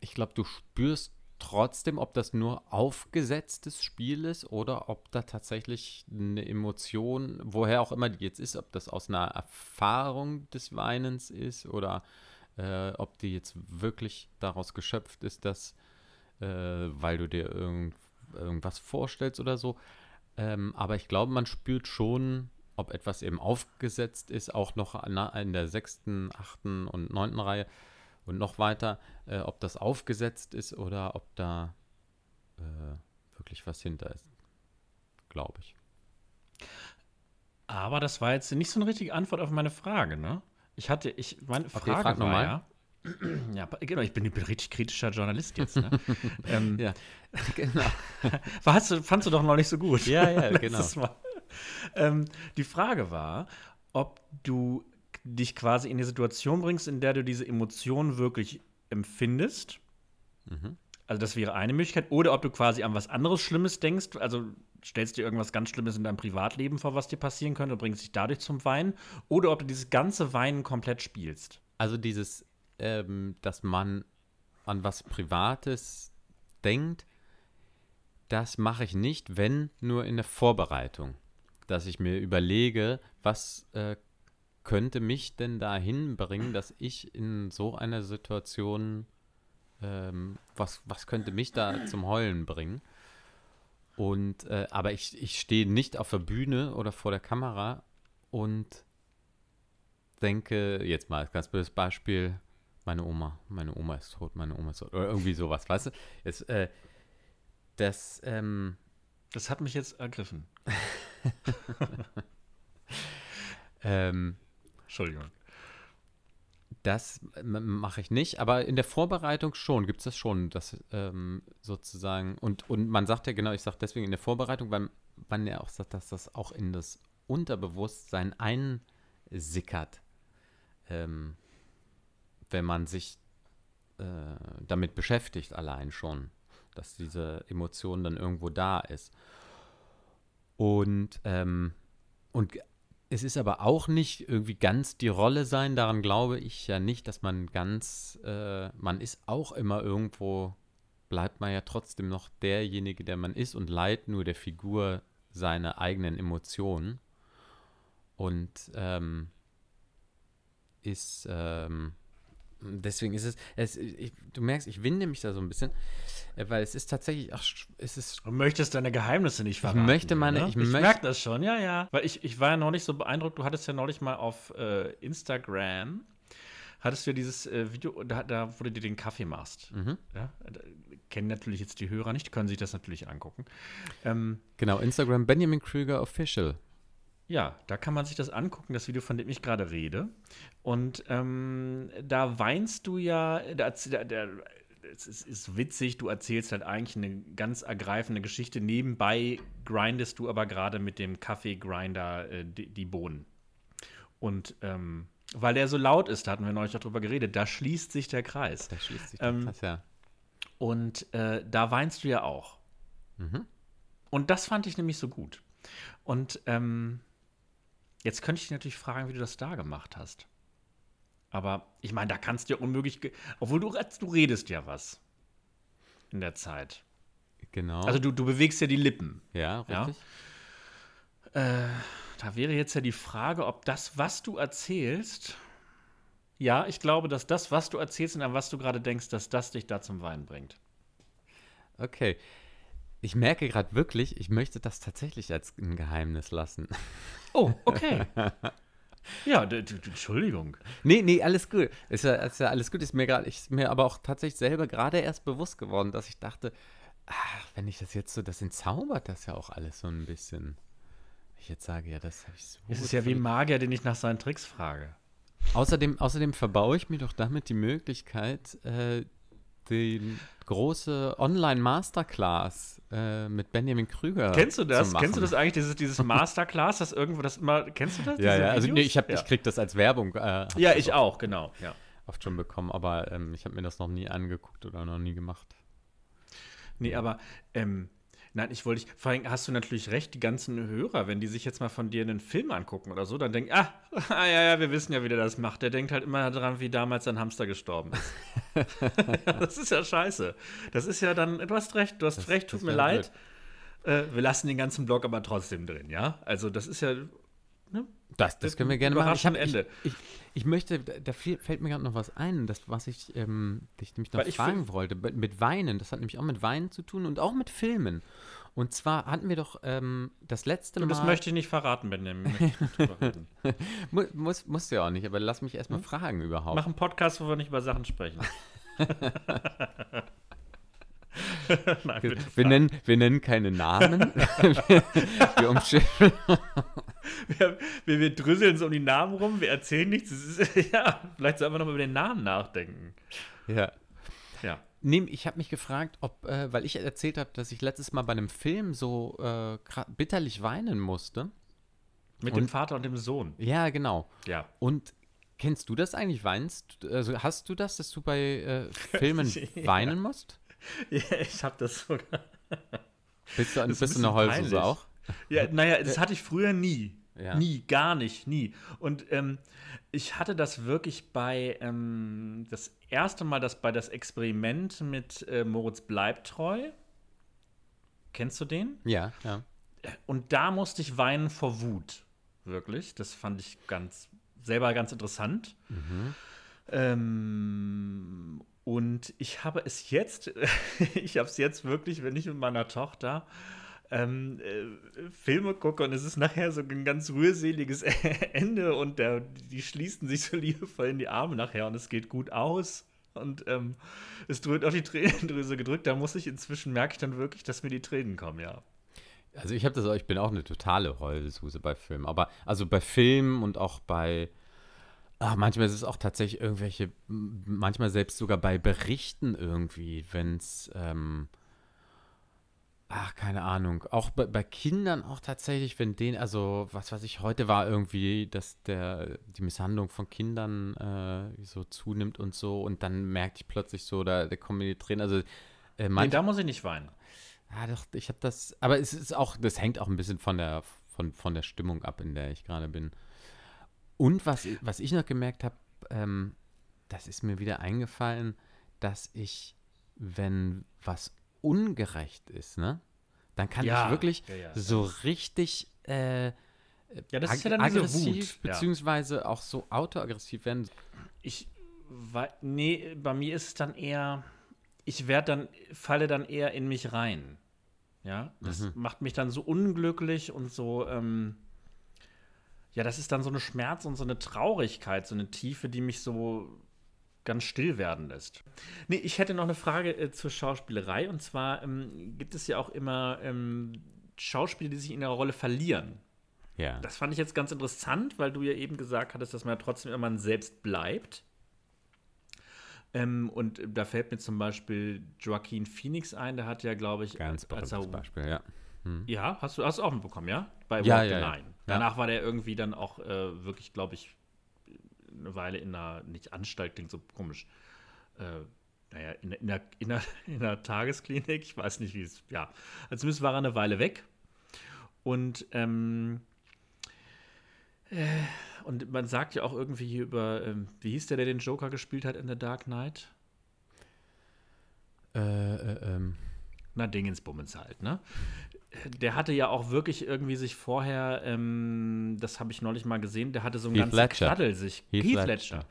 B: ich glaube, du spürst trotzdem, ob das nur aufgesetztes Spiel ist oder ob da tatsächlich eine Emotion, woher auch immer die jetzt ist, ob das aus einer Erfahrung des Weinens ist oder äh, ob die jetzt wirklich daraus geschöpft ist, dass, äh, weil du dir irgend, irgendwas vorstellst oder so. Ähm, aber ich glaube, man spürt schon, ob etwas eben aufgesetzt ist, auch noch in der sechsten, achten und neunten Reihe und noch weiter, äh, ob das aufgesetzt ist oder ob da äh, wirklich was hinter ist. Glaube ich.
A: Aber das war jetzt nicht so eine richtige Antwort auf meine Frage, ne? Ich hatte, ich, meine Frage
B: frag noch
A: war
B: mal.
A: ja, ja, genau, ich bin, ich bin richtig kritischer Journalist jetzt, ne? ähm,
B: Ja, genau.
A: hast du, fandst du doch noch nicht so gut.
B: Ja, ja, genau.
A: Ähm, die Frage war, ob du dich quasi in die Situation bringst, in der du diese Emotionen wirklich empfindest.
B: Mhm.
A: Also das wäre eine Möglichkeit. Oder ob du quasi an was anderes Schlimmes denkst. Also stellst dir irgendwas ganz Schlimmes in deinem Privatleben vor, was dir passieren könnte und bringst dich dadurch zum Weinen. Oder ob du dieses ganze Weinen komplett spielst.
B: Also dieses, ähm, dass man an was Privates denkt, das mache ich nicht, wenn nur in der Vorbereitung. Dass ich mir überlege, was äh, könnte mich denn dahin bringen, dass ich in so einer Situation, ähm, was, was könnte mich da zum Heulen bringen? Und, äh, aber ich, ich stehe nicht auf der Bühne oder vor der Kamera und denke, jetzt mal als ganz blödes Beispiel, meine Oma, meine Oma ist tot, meine Oma ist tot, oder irgendwie sowas, weißt du? Jetzt, äh, das, ähm,
A: Das hat mich jetzt ergriffen.
B: ähm,
A: Entschuldigung.
B: Das mache ich nicht, aber in der Vorbereitung schon, gibt es das schon, das ähm, sozusagen, und, und man sagt ja genau, ich sage deswegen in der Vorbereitung, weil man ja auch sagt, dass das auch in das Unterbewusstsein einsickert, ähm, wenn man sich äh, damit beschäftigt allein schon, dass diese Emotion dann irgendwo da ist. Und, ähm, und es ist aber auch nicht irgendwie ganz die Rolle sein, daran glaube ich ja nicht, dass man ganz, äh, man ist auch immer irgendwo, bleibt man ja trotzdem noch derjenige, der man ist und leiht nur der Figur seine eigenen Emotionen. Und ähm, ist, ähm, deswegen ist es, es ich, du merkst, ich winde mich da so ein bisschen, äh, weil es ist tatsächlich, ach, es ist
A: Du möchtest deine Geheimnisse nicht verraten.
B: möchte meine-
A: ne?
B: ich
A: ich merke das schon, ja, ja. Weil ich, ich war ja noch nicht so beeindruckt. Du hattest ja neulich mal auf äh, Instagram, hattest du ja dieses äh, Video, da, da, wo du dir den Kaffee machst.
B: Mhm.
A: Ja? Kennen natürlich jetzt die Hörer nicht, können sich das natürlich angucken. Ähm,
B: genau Instagram Benjamin Krüger Official.
A: Ja, da kann man sich das angucken, das Video, von dem ich gerade rede. Und ähm, da weinst du ja, da, da, da, es ist, ist witzig, du erzählst halt eigentlich eine ganz ergreifende Geschichte. Nebenbei grindest du aber gerade mit dem Kaffeegrinder äh, die, die Bohnen. Und ähm, weil der so laut ist, da hatten wir neulich auch drüber geredet, da schließt sich der Kreis.
B: Da schließt sich
A: Ähm,
B: das, ja.
A: Und äh, da weinst du ja auch.
B: Mhm.
A: Und das fand ich nämlich so gut. Und ähm, jetzt könnte ich dich natürlich fragen, wie du das da gemacht hast. Aber ich meine, da kannst du ja unmöglich, obwohl du, du redest ja was in der Zeit.
B: Genau.
A: Also du, du bewegst ja die Lippen.
B: ja,
A: Ja.
B: richtig.
A: Da wäre jetzt ja die Frage, ob das, was du erzählst, ja, ich glaube, dass das, was du erzählst und an was du gerade denkst, dass das dich da zum Weinen bringt.
B: Okay. Ich merke gerade wirklich, ich möchte das tatsächlich als ein Geheimnis lassen.
A: Oh, okay. ja, Entschuldigung.
B: Nee, nee, alles gut. Ist ja, ist ja alles gut. Ist mir, grad, ist mir aber auch tatsächlich selber gerade erst bewusst geworden, dass ich dachte, ach, wenn ich das jetzt so, das entzaubert das ja auch alles so ein bisschen. Ich jetzt sage, ja, das habe ich so.
A: Es ist ja wie ein. Magier, den ich nach seinen Tricks frage.
B: Außerdem, außerdem verbaue ich mir doch damit die Möglichkeit, äh, die große Online-Masterclass äh, mit Benjamin Krüger
A: Kennst du das? Kennst du das eigentlich, dieses, dieses Masterclass, das irgendwo das immer, kennst du das?
B: Ja, ja, also nee, ich, hab,
A: ja.
B: ich krieg das als Werbung. Äh,
A: ja, ich auch, genau. Ja.
B: Oft schon bekommen, aber ähm, ich habe mir das noch nie angeguckt oder noch nie gemacht.
A: Nee, aber ähm, nein, ich wollte, vor allem hast du natürlich recht, die ganzen Hörer, wenn die sich jetzt mal von dir einen Film angucken oder so, dann denken, ah, ah ja, ja, wir wissen ja, wie der das macht. Der denkt halt immer daran, wie damals sein Hamster gestorben ist. das ist ja scheiße. Das ist ja dann, du hast recht, du hast recht, tut
B: das
A: mir leid. Äh, wir lassen den ganzen Blog aber trotzdem drin, ja? Also das ist ja,
B: Das, das können wir gerne machen. Ich, hab, ich,
A: Überraschend
B: ich, ich möchte, da fällt mir gerade noch was ein, das, was ich ähm, dich nämlich noch
A: ich
B: fragen wollte. Mit Weinen, das hat nämlich auch mit Weinen zu tun und auch mit Filmen. Und zwar hatten wir doch ähm, das letzte
A: und
B: Mal.
A: das möchte ich nicht verraten, Benjamin. Möchte ich nicht drüber reden.
B: mu muss, muss ja auch nicht, aber lass mich erstmal fragen überhaupt.
A: Mach einen Podcast, wo wir nicht über Sachen sprechen. Nein, bitte.
B: wir, nennen, wir nennen keine Namen. wir umschiffen.
A: Wir, wir, wir drüsseln so um die Namen rum, wir erzählen nichts. Ist, ja, vielleicht sollen wir noch mal über den Namen nachdenken.
B: Ja.
A: Ja.
B: Nee, ich habe mich gefragt, ob, äh, weil ich erzählt habe, dass ich letztes Mal bei einem Film so äh, bitterlich weinen musste.
A: Mit dem
B: Und-
A: Vater und dem Sohn.
B: Ja, genau.
A: Ja.
B: Und kennst du das eigentlich? Weinst du- Also hast du das, dass du bei äh, Filmen
A: Ja.
B: weinen musst?
A: ja ich habe das sogar.
B: Bist du,
A: Das ein
B: bist du eine Heulsuse auch?
A: Ja, naja, das hatte ich früher nie.
B: Ja.
A: Nie, gar nicht, nie. Und ähm, ich hatte das wirklich bei, ähm, das erste Mal, das bei das Experiment mit äh, Moritz Bleibtreu. Kennst du den?
B: Ja, ja.
A: Und da musste ich weinen vor Wut. Wirklich. Das fand ich ganz, selber ganz interessant. Ähm, und ich habe es jetzt, ich habe es jetzt wirklich, wenn ich mit meiner Tochter ähm, äh, Filme gucke und es ist nachher so ein ganz rührseliges Ende und der, die schließen sich so liebevoll in die Arme nachher und es geht gut aus. Und ähm, es wird auf die Tränendrüse gedrückt. Da muss ich inzwischen, merke ich dann wirklich, dass mir die Tränen kommen, ja.
B: Also ich habe das auch, ich bin auch eine totale Heulsuse bei Filmen. Aber also bei Filmen und auch bei. Ach, manchmal ist es auch tatsächlich irgendwelche, manchmal selbst sogar bei Berichten irgendwie, wenn es, ähm, ach, keine Ahnung, auch bei, bei Kindern auch tatsächlich, wenn denen, also was weiß ich, heute war irgendwie, dass der, die Misshandlung von Kindern äh, so zunimmt und so und dann merkte ich plötzlich so, da, da kommen mir die Tränen, also äh,
A: Nee,
B: manch,
A: da muss ich nicht weinen.
B: ja, doch, ich habe das. Aber es ist auch, das hängt auch ein bisschen von der, von, von der Stimmung ab, in der ich gerade bin. Und was, was ich noch gemerkt habe, ähm, das ist mir wieder eingefallen, dass ich, wenn was ungerecht ist, ne, dann kann
A: Ja,
B: ich wirklich
A: ja, ja.
B: so richtig äh,
A: Ja, das ist ja dann
B: aggressiv,
A: Wut.
B: Beziehungsweise auch so autoaggressiv werden.
A: Ich, nee, bei mir ist es dann eher, ich werde dann, falle dann eher in mich rein. Ja, das macht mich dann so unglücklich und so, ähm, ja, das ist dann so eine Schmerz und so eine Traurigkeit, so eine Tiefe, die mich so ganz still werden lässt. Nee, ich hätte noch eine Frage äh, zur Schauspielerei und zwar ähm, gibt es ja auch immer ähm, Schauspieler, die sich in ihrer Rolle verlieren.
B: Ja.
A: Das fand ich jetzt ganz interessant, weil du ja eben gesagt hattest, dass man ja trotzdem immer man selbst bleibt. Ähm, und da fällt mir zum Beispiel Joaquin Phoenix ein, der hat ja, glaube ich,
B: Ganz
A: als
B: berühmtes
A: er,
B: Beispiel, ja.
A: Ja, hast du hast du auch mitbekommen, ja? Bei
B: Ja,
A: Walk
B: ja,
A: the
B: ja.
A: Line. Danach war der irgendwie dann auch äh, wirklich, glaube ich, eine Weile in einer, nicht Anstalt, klingt so komisch, äh, naja, in, in, der, in, der, in der Tagesklinik, ich weiß nicht, wie es, ja. Also zumindest war er eine Weile weg. Und, ähm, äh, und man sagt ja auch irgendwie hier über, ähm, wie hieß der, der den Joker gespielt hat in The Dark Knight?
B: Äh, äh, ähm.
A: Na, Dingensbummens halt, ne? Der hatte ja auch wirklich irgendwie sich vorher, ähm, das habe ich neulich mal gesehen, der hatte so einen
B: Heath
A: ganzen
B: Ledger.
A: Kladdel sich.
B: Heath
A: Heath
B: Ledger.
A: Ledger.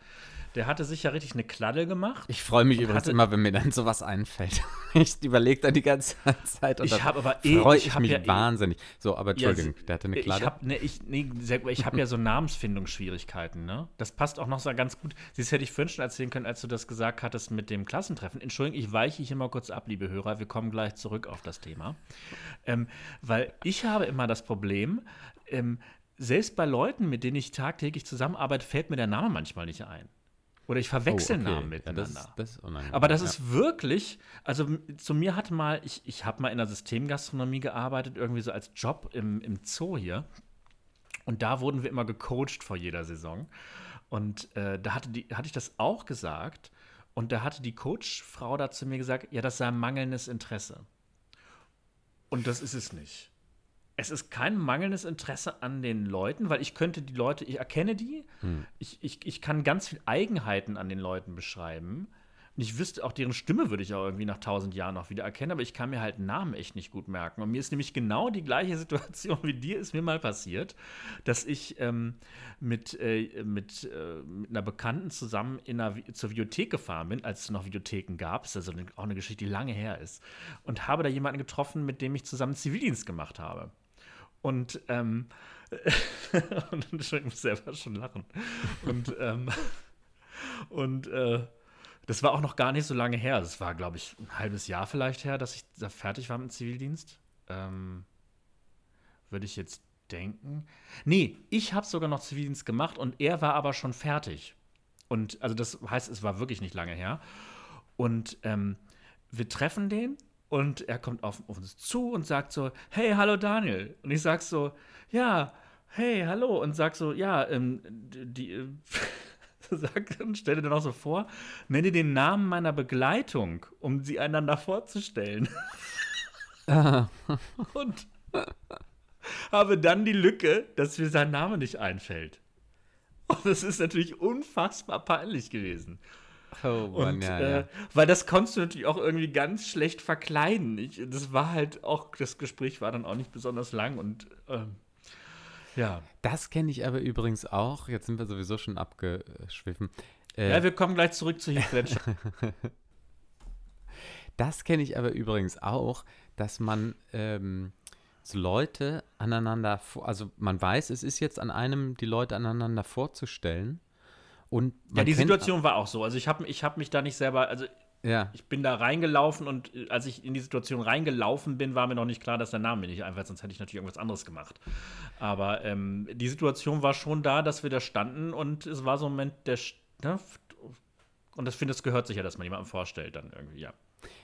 A: Der hatte sich ja richtig eine Kladdel gemacht.
B: Ich freue mich übrigens
A: hatte-
B: immer, wenn mir dann sowas einfällt. ich überlege dann die ganze Zeit und
A: Ich
B: dann
A: hab aber eh-
B: freue
A: ich
B: ich mich
A: ja eh-
B: wahnsinnig. So, aber
A: Ja,
B: Entschuldigung, der hatte eine
A: Ich
B: Kladde.
A: habe ne, ich, nee, ich hab ja so Namensfindungsschwierigkeiten, ne? Das passt auch noch so ganz gut. Das hätte ich vorhin schon erzählen können, als du das gesagt hattest mit dem Klassentreffen. Entschuldigung, ich weiche hier mal kurz ab, liebe Hörer. Wir kommen gleich zurück auf das Thema. Ähm, weil ich habe immer das Problem, ähm, selbst bei Leuten, mit denen ich tagtäglich zusammenarbeite, fällt mir der Name manchmal nicht ein. Oder ich verwechsel
B: Oh, okay.
A: Namen
B: Ja,
A: miteinander.
B: das, ist- das unangenehm.
A: Aber das
B: ja.
A: ist wirklich, also zu mir hat mal, ich, ich habe mal in der Systemgastronomie gearbeitet, irgendwie so als Job im, im Zoo hier. Und da wurden wir immer gecoacht vor jeder Saison. Und äh, da hatte, die, hatte ich das auch gesagt. Und da hatte die Coachfrau da zu mir gesagt, ja, das sei mangelndes Interesse. Und das ist es nicht. Es ist kein mangelndes Interesse an den Leuten, weil ich könnte die Leute, ich erkenne die, ich, ich, ich kann ganz viele Eigenheiten an den Leuten beschreiben. Und ich wüsste, auch deren Stimme würde ich auch irgendwie nach tausend Jahren noch wieder erkennen, aber ich kann mir halt Namen echt nicht gut merken. Und mir ist nämlich genau die gleiche Situation wie dir ist mir mal passiert, dass ich ähm, mit, äh, mit, äh, mit einer Bekannten zusammen in einer, zur Videothek gefahren bin, als es noch Videotheken gab. Das ist also eine, auch eine Geschichte, die lange her ist. Und habe da jemanden getroffen, mit dem ich zusammen Zivildienst gemacht habe. Und, ähm, und ich muss selber schon lachen. Und, ähm, und äh, das war auch noch gar nicht so lange her. Das war, glaube ich, ein halbes Jahr vielleicht her, dass ich da fertig war mit dem Zivildienst. Ähm, Würde ich jetzt denken. Nee, ich habe sogar noch Zivildienst gemacht und er war aber schon fertig. Und also das heißt, es war wirklich nicht lange her. Und ähm, wir treffen den und er kommt auf, uns zu und sagt so, hey, hallo Daniel. Und ich sag so, ja, hey, hallo. Und sag so, ja, ähm, die, äh, sag, und stelle dann auch so vor, nenne den Namen meiner Begleitung, um sie einander vorzustellen. und habe dann die Lücke, dass mir sein Name nicht einfällt. Und das ist natürlich unfassbar peinlich gewesen.
B: Oh Mann,
A: Und,
B: ja,
A: äh,
B: ja.
A: Weil das konntest du natürlich auch irgendwie ganz schlecht verkleiden. Ich, das war halt auch, das Gespräch war dann auch nicht besonders lang und ähm, ja.
B: Das kenne ich aber übrigens auch. Jetzt sind wir sowieso schon abgeschwiffen. Äh,
A: Ja, wir kommen gleich zurück zu Heath Ledger.
B: Das kenne ich aber übrigens auch, dass man ähm, so Leute aneinander, also man weiß, es ist jetzt an einem, die Leute aneinander vorzustellen. Und
A: ja, die Situation war auch so. Also ich habe ich hab mich da nicht selber, also
B: Ja,
A: ich bin da reingelaufen und äh, als ich in die Situation reingelaufen bin, war mir noch nicht klar, dass der Name mir nicht einfällt, sonst hätte ich natürlich irgendwas anderes gemacht. Aber ähm, die Situation war schon da, dass wir da standen und es war so ein Moment, der. Ne, und das finde ich, das gehört sich ja, dass man jemanden vorstellt dann irgendwie, ja.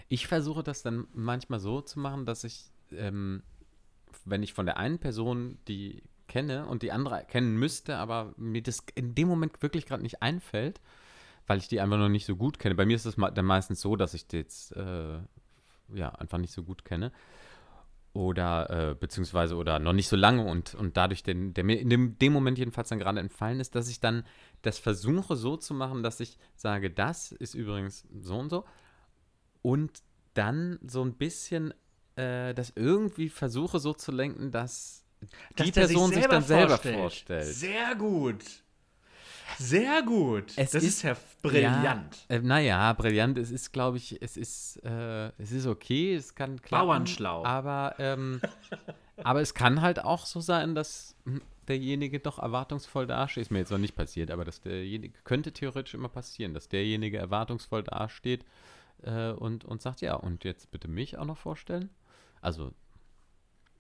B: ich versuche das dann manchmal so zu machen, dass ich, ähm, wenn ich von der einen Person die kenne und die andere kennen müsste, aber mir das in dem Moment wirklich gerade nicht einfällt, weil ich die einfach noch nicht so gut kenne. Bei mir ist es dann meistens so, dass ich die jetzt äh, ja einfach nicht so gut kenne. Oder äh, beziehungsweise oder noch nicht so lange und, und dadurch, den, der mir in dem, dem Moment jedenfalls dann gerade entfallen ist, dass ich dann das versuche so zu machen, dass ich sage, das ist übrigens so und so. Und dann so ein bisschen äh, das irgendwie versuche so zu lenken, dass die Person sich, dann selber
A: vorstellt.
B: vorstellt.
A: Sehr gut. Sehr gut.
B: Es
A: das
B: ist-
A: ist, ja brillant.
B: Ja, äh, naja, brillant. Es ist, glaube ich, es ist, äh, es ist okay, es kann klappen.
A: Bauernschlau.
B: Aber, ähm, aber es kann halt auch so sein, dass hm, derjenige doch erwartungsvoll dasteht. Ist mir jetzt noch nicht passiert, aber dass derjenige, könnte theoretisch immer passieren, dass derjenige erwartungsvoll dasteht äh, und, und sagt, ja, und jetzt bitte mich auch noch vorstellen. Also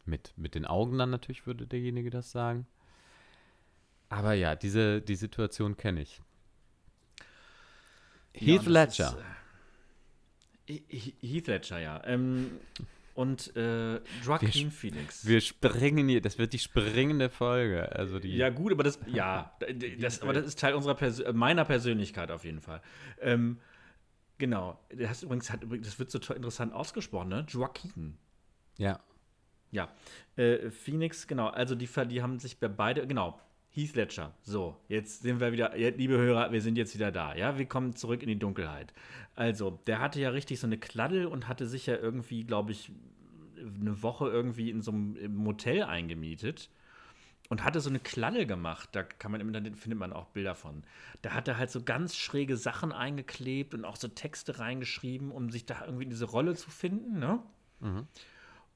B: mit, mit den Augen dann natürlich würde derjenige das sagen. Aber ja, diese die Situation kenne ich.
A: Ja,
B: Heath
A: das
B: Ledger.
A: Ist, äh, He- Heath Ledger, ja. Ähm, und äh, Joaquin Phoenix.
B: Wir springen hier, das wird die springende Folge. Also die.
A: Ja, gut, aber das, ja, das, aber das ist Teil unserer Persö meiner Persönlichkeit auf jeden Fall. Ähm, Genau. Heißt übrigens, hat, das wird so interessant ausgesprochen, ne? Joaquin.
B: Ja.
A: Ja. Äh, Phoenix, genau. Also die, die haben sich bei beide, genau. Heath Ledger. So, jetzt sind wir wieder, liebe Hörer, wir sind jetzt wieder da. Ja, wir kommen zurück in die Dunkelheit. Also, der hatte ja richtig so eine Kladdel und hatte sich ja irgendwie, glaube ich, eine Woche irgendwie in so einem Motel eingemietet und hatte so eine Kladdel gemacht. Da kann man im Internet findet man auch Bilder von. Da hat er halt so ganz schräge Sachen eingeklebt und auch so Texte reingeschrieben, um sich da irgendwie in diese Rolle zu finden. Ne?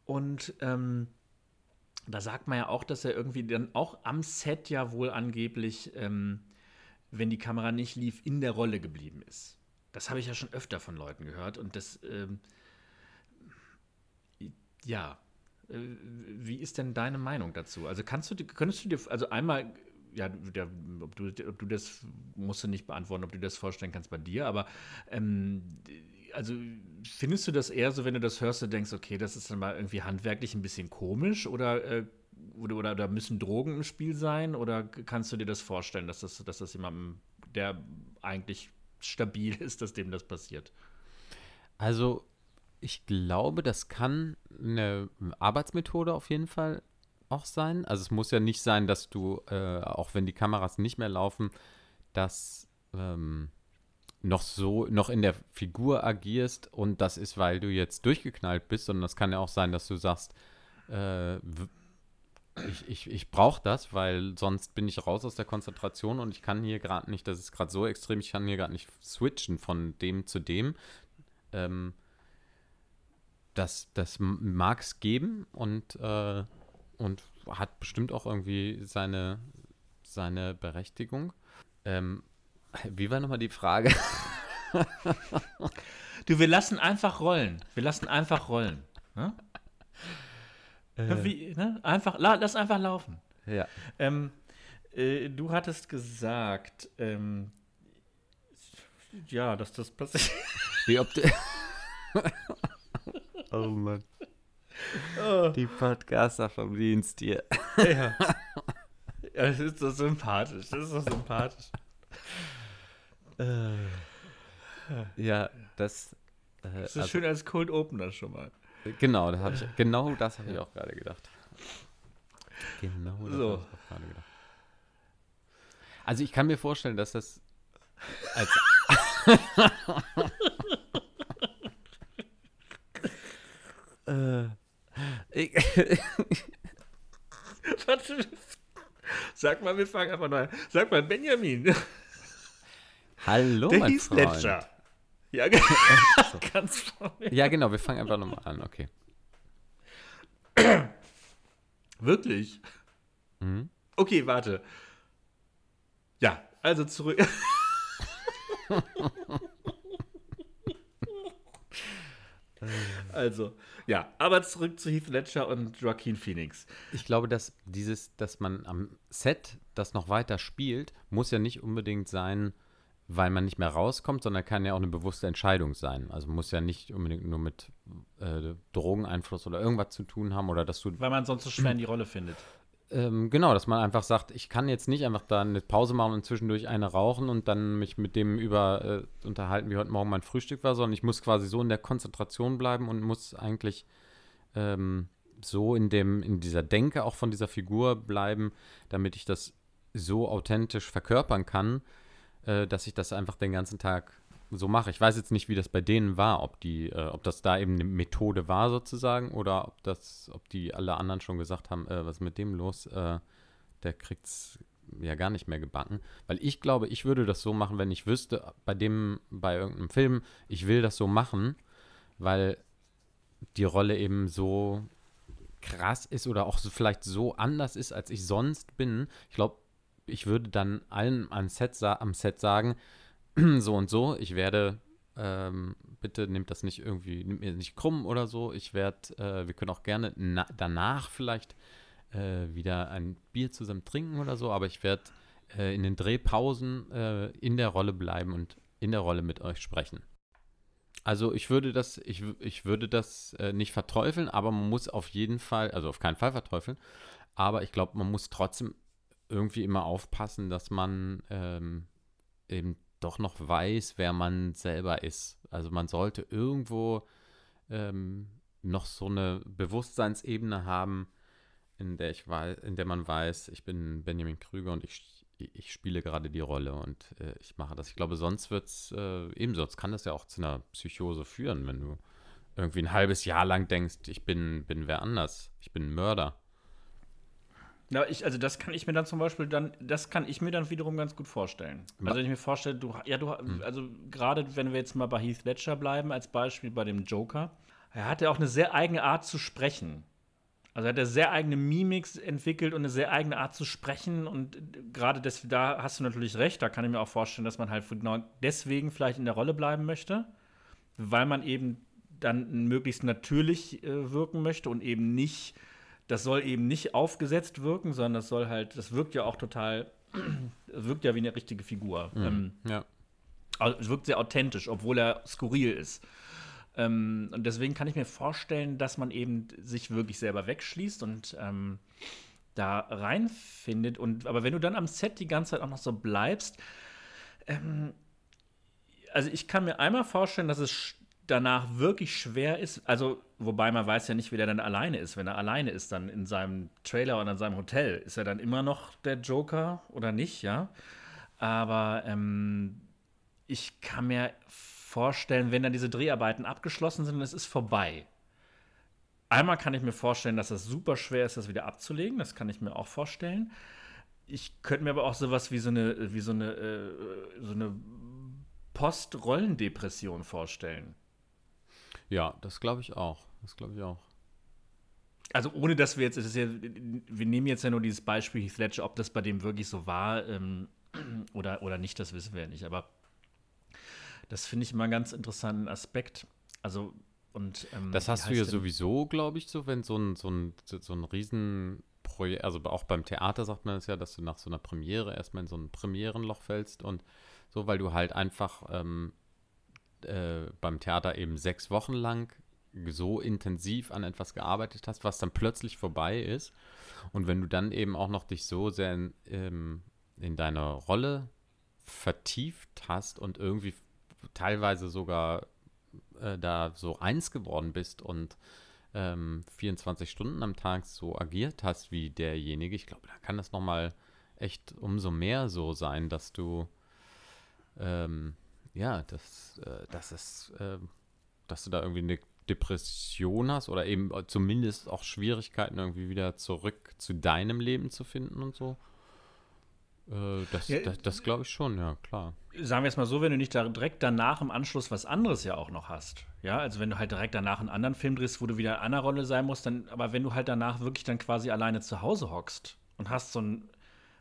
A: Und ähm, da sagt man ja auch, dass er irgendwie dann auch am Set ja wohl angeblich, ähm, wenn die Kamera nicht lief, in der Rolle geblieben ist. Das habe ich ja schon öfter von Leuten gehört und das, ähm, ja. Äh, Wie ist denn deine Meinung dazu? Also kannst du, könntest du dir, also einmal, ja, der, ob, du, ob du das, musst du nicht beantworten, ob du das vorstellen kannst bei dir, aber ähm, also findest du das eher so, wenn du das hörst, du denkst, okay, das ist dann mal irgendwie handwerklich ein bisschen komisch oder, äh, oder, oder, oder müssen Drogen im Spiel sein oder kannst du dir das vorstellen, dass das, dass das jemandem, der eigentlich stabil ist, dass dem das passiert?
B: Also, ich glaube, das kann eine Arbeitsmethode auf jeden Fall auch sein. Also, es muss ja nicht sein, dass du, äh, auch wenn die Kameras nicht mehr laufen, das ähm, noch so, noch in der Figur agierst und das ist, weil du jetzt durchgeknallt bist, sondern das kann ja auch sein, dass du sagst, äh, ich, ich, ich brauche das, weil sonst bin ich raus aus der Konzentration und ich kann hier gerade nicht, das ist gerade so extrem, ich kann hier gerade nicht switchen von dem zu dem. Ähm, das das mag es geben und, äh, und hat bestimmt auch irgendwie seine, seine Berechtigung. Ähm, wie war nochmal die Frage?
A: Du, wir lassen einfach rollen. Wir lassen einfach rollen. Ne? Wie, ne? Einfach, la, lass einfach laufen.
B: Ja.
A: Ähm, äh, du hattest gesagt, ähm, ja, dass das passiert.
B: Wie ob du oh Mann. Die Podcaster vom Dienst hier.
A: ja. ja, das ist so sympathisch. Das ist so sympathisch.
B: Ja, das. Äh,
A: Das ist
B: also,
A: schön als Cold Opener schon mal.
B: Genau, da hab ich, genau das habe ich auch gerade gedacht. Genau das
A: So.
B: habe ich auch gerade gedacht. Also ich kann mir vorstellen, dass das als äh,
A: Warte. Sag mal, wir fangen einfach neu an. Sag mal, Benjamin.
B: Hallo,
A: Der
B: mein
A: hieß
B: Freund.
A: Ledger. Ja, ganz vorne.
B: Ja, genau, wir fangen einfach nochmal an, okay.
A: Wirklich?
B: Mhm.
A: Okay, warte. Ja, also zurück. also, ja, aber zurück zu Heath Ledger und Joaquin Phoenix.
B: Ich glaube, dass dieses, dass man am Set das noch weiter spielt, muss ja nicht unbedingt sein, weil man nicht mehr rauskommt, sondern kann ja auch eine bewusste Entscheidung sein. Also muss ja nicht unbedingt nur mit äh, Drogeneinfluss oder irgendwas zu tun haben oder dass du
A: Weil man sonst so schwer in die Rolle findet.
B: ähm, genau, dass man einfach sagt, ich kann jetzt nicht einfach da eine Pause machen und zwischendurch eine rauchen und dann mich mit dem über äh, unterhalten, wie heute Morgen mein Frühstück war, sondern ich muss quasi so in der Konzentration bleiben und muss eigentlich ähm, so in dem, in dieser Denke auch von dieser Figur bleiben, damit ich das so authentisch verkörpern kann, äh, dass ich das einfach den ganzen Tag so mache. Ich weiß jetzt nicht, wie das bei denen war, ob die, äh, ob das da eben eine Methode war sozusagen oder ob das, ob die alle anderen schon gesagt haben, äh, was ist mit dem los? Äh, der kriegt's ja gar nicht mehr gebacken. Weil ich glaube, ich würde das so machen, wenn ich wüsste, bei dem, bei irgendeinem Film, ich will das so machen, weil die Rolle eben so krass ist oder auch so vielleicht so anders ist, als ich sonst bin. Ich glaube, ich würde dann allen am Set, am Set sagen, so und so, ich werde, ähm, bitte nehmt das nicht irgendwie, nehmt mir nicht krumm oder so. Ich werde, äh, wir können auch gerne na danach vielleicht äh, wieder ein Bier zusammen trinken oder so, aber ich werde äh, in den Drehpausen äh, in der Rolle bleiben und in der Rolle mit euch sprechen. Also ich würde das, ich, ich würde das äh, nicht verteufeln, aber man muss auf jeden Fall, also auf keinen Fall verteufeln, aber ich glaube, man muss trotzdem irgendwie immer aufpassen, dass man ähm, eben doch noch weiß, wer man selber ist. Also man sollte irgendwo ähm, noch so eine Bewusstseinsebene haben, in der ich weiß, in der man weiß, ich bin Benjamin Krüger und ich, ich spiele gerade die Rolle und äh, ich mache das. Ich glaube, sonst wird es äh, eben, sonst kann das ja auch zu einer Psychose führen, wenn du irgendwie ein halbes Jahr lang denkst, ich bin, bin wer anders, ich bin ein Mörder.
A: Ja, ich, also das kann ich mir dann zum Beispiel dann, das kann ich mir dann wiederum ganz gut vorstellen. Also wenn ich mir vorstelle, du, ja, du, hm. also gerade wenn wir jetzt mal bei Heath Ledger bleiben, als Beispiel bei dem Joker, er hatte auch eine sehr eigene Art zu sprechen. Also er hat eine sehr eigene Mimik entwickelt und eine sehr eigene Art zu sprechen. Und gerade da hast du natürlich recht, da kann ich mir auch vorstellen, dass man halt genau deswegen vielleicht in der Rolle bleiben möchte, weil man eben dann möglichst natürlich äh, wirken möchte und eben nicht das soll eben nicht aufgesetzt wirken, sondern das soll halt, das wirkt ja auch total, wirkt ja wie eine richtige Figur. Mhm. Ähm, ja. Also es wirkt sehr authentisch, obwohl er skurril ist. Ähm, und deswegen kann ich mir vorstellen, dass man eben sich wirklich selber wegschließt und ähm, da reinfindet. Und, aber wenn du dann am Set die ganze Zeit auch noch so bleibst, ähm, also ich kann mir einmal vorstellen, dass es danach wirklich schwer ist, also wobei man weiß ja nicht, wie der dann alleine ist. Wenn er alleine ist, dann in seinem Trailer oder in seinem Hotel, ist er dann immer noch der Joker oder nicht, ja? Aber ähm, ich kann mir vorstellen, wenn dann diese Dreharbeiten abgeschlossen sind und es ist vorbei. Einmal kann ich mir vorstellen, dass es super schwer ist, das wieder abzulegen. Das kann ich mir auch vorstellen. Ich könnte mir aber auch sowas wie so eine, wie so eine, äh, so eine Post-Rollendepression vorstellen.
B: Ja, das glaube ich auch. Das glaube ich auch.
A: Also ohne dass wir jetzt, ja, wir nehmen jetzt ja nur dieses Beispiel Heath Ledger, ob das bei dem wirklich so war ähm, oder, oder nicht, das wissen wir ja nicht. Aber das finde ich immer einen ganz interessanten Aspekt. Also und
B: ähm, das hast du ja sowieso, glaube ich, so, wenn so ein, so ein, so ein Riesenprojekt, also auch beim Theater sagt man es das ja, dass du nach so einer Premiere erstmal in so ein Premierenloch fällst und so, weil du halt einfach ähm, äh, beim Theater eben sechs Wochen lang so intensiv an etwas gearbeitet hast, was dann plötzlich vorbei ist. Und wenn du dann eben auch noch dich so sehr in, ähm, in deine Rolle vertieft hast und irgendwie teilweise sogar äh, da so eins geworden bist und ähm, 24 Stunden am Tag so agiert hast wie derjenige, ich glaube, da kann das nochmal echt umso mehr so sein, dass du ähm, ja, dass, äh, dass es, äh, dass du da irgendwie eine Depression hast oder eben zumindest auch Schwierigkeiten irgendwie wieder zurück zu deinem Leben zu finden und so. Äh, das, ja, das, das glaube ich schon, ja, klar.
A: Sagen wir es mal so, wenn du nicht da direkt danach im Anschluss was anderes ja auch noch hast. Ja, also wenn du halt direkt danach einen anderen Film drehst, wo du wieder in einer Rolle sein musst, dann, aber wenn du halt danach wirklich dann quasi alleine zu Hause hockst und hast so ein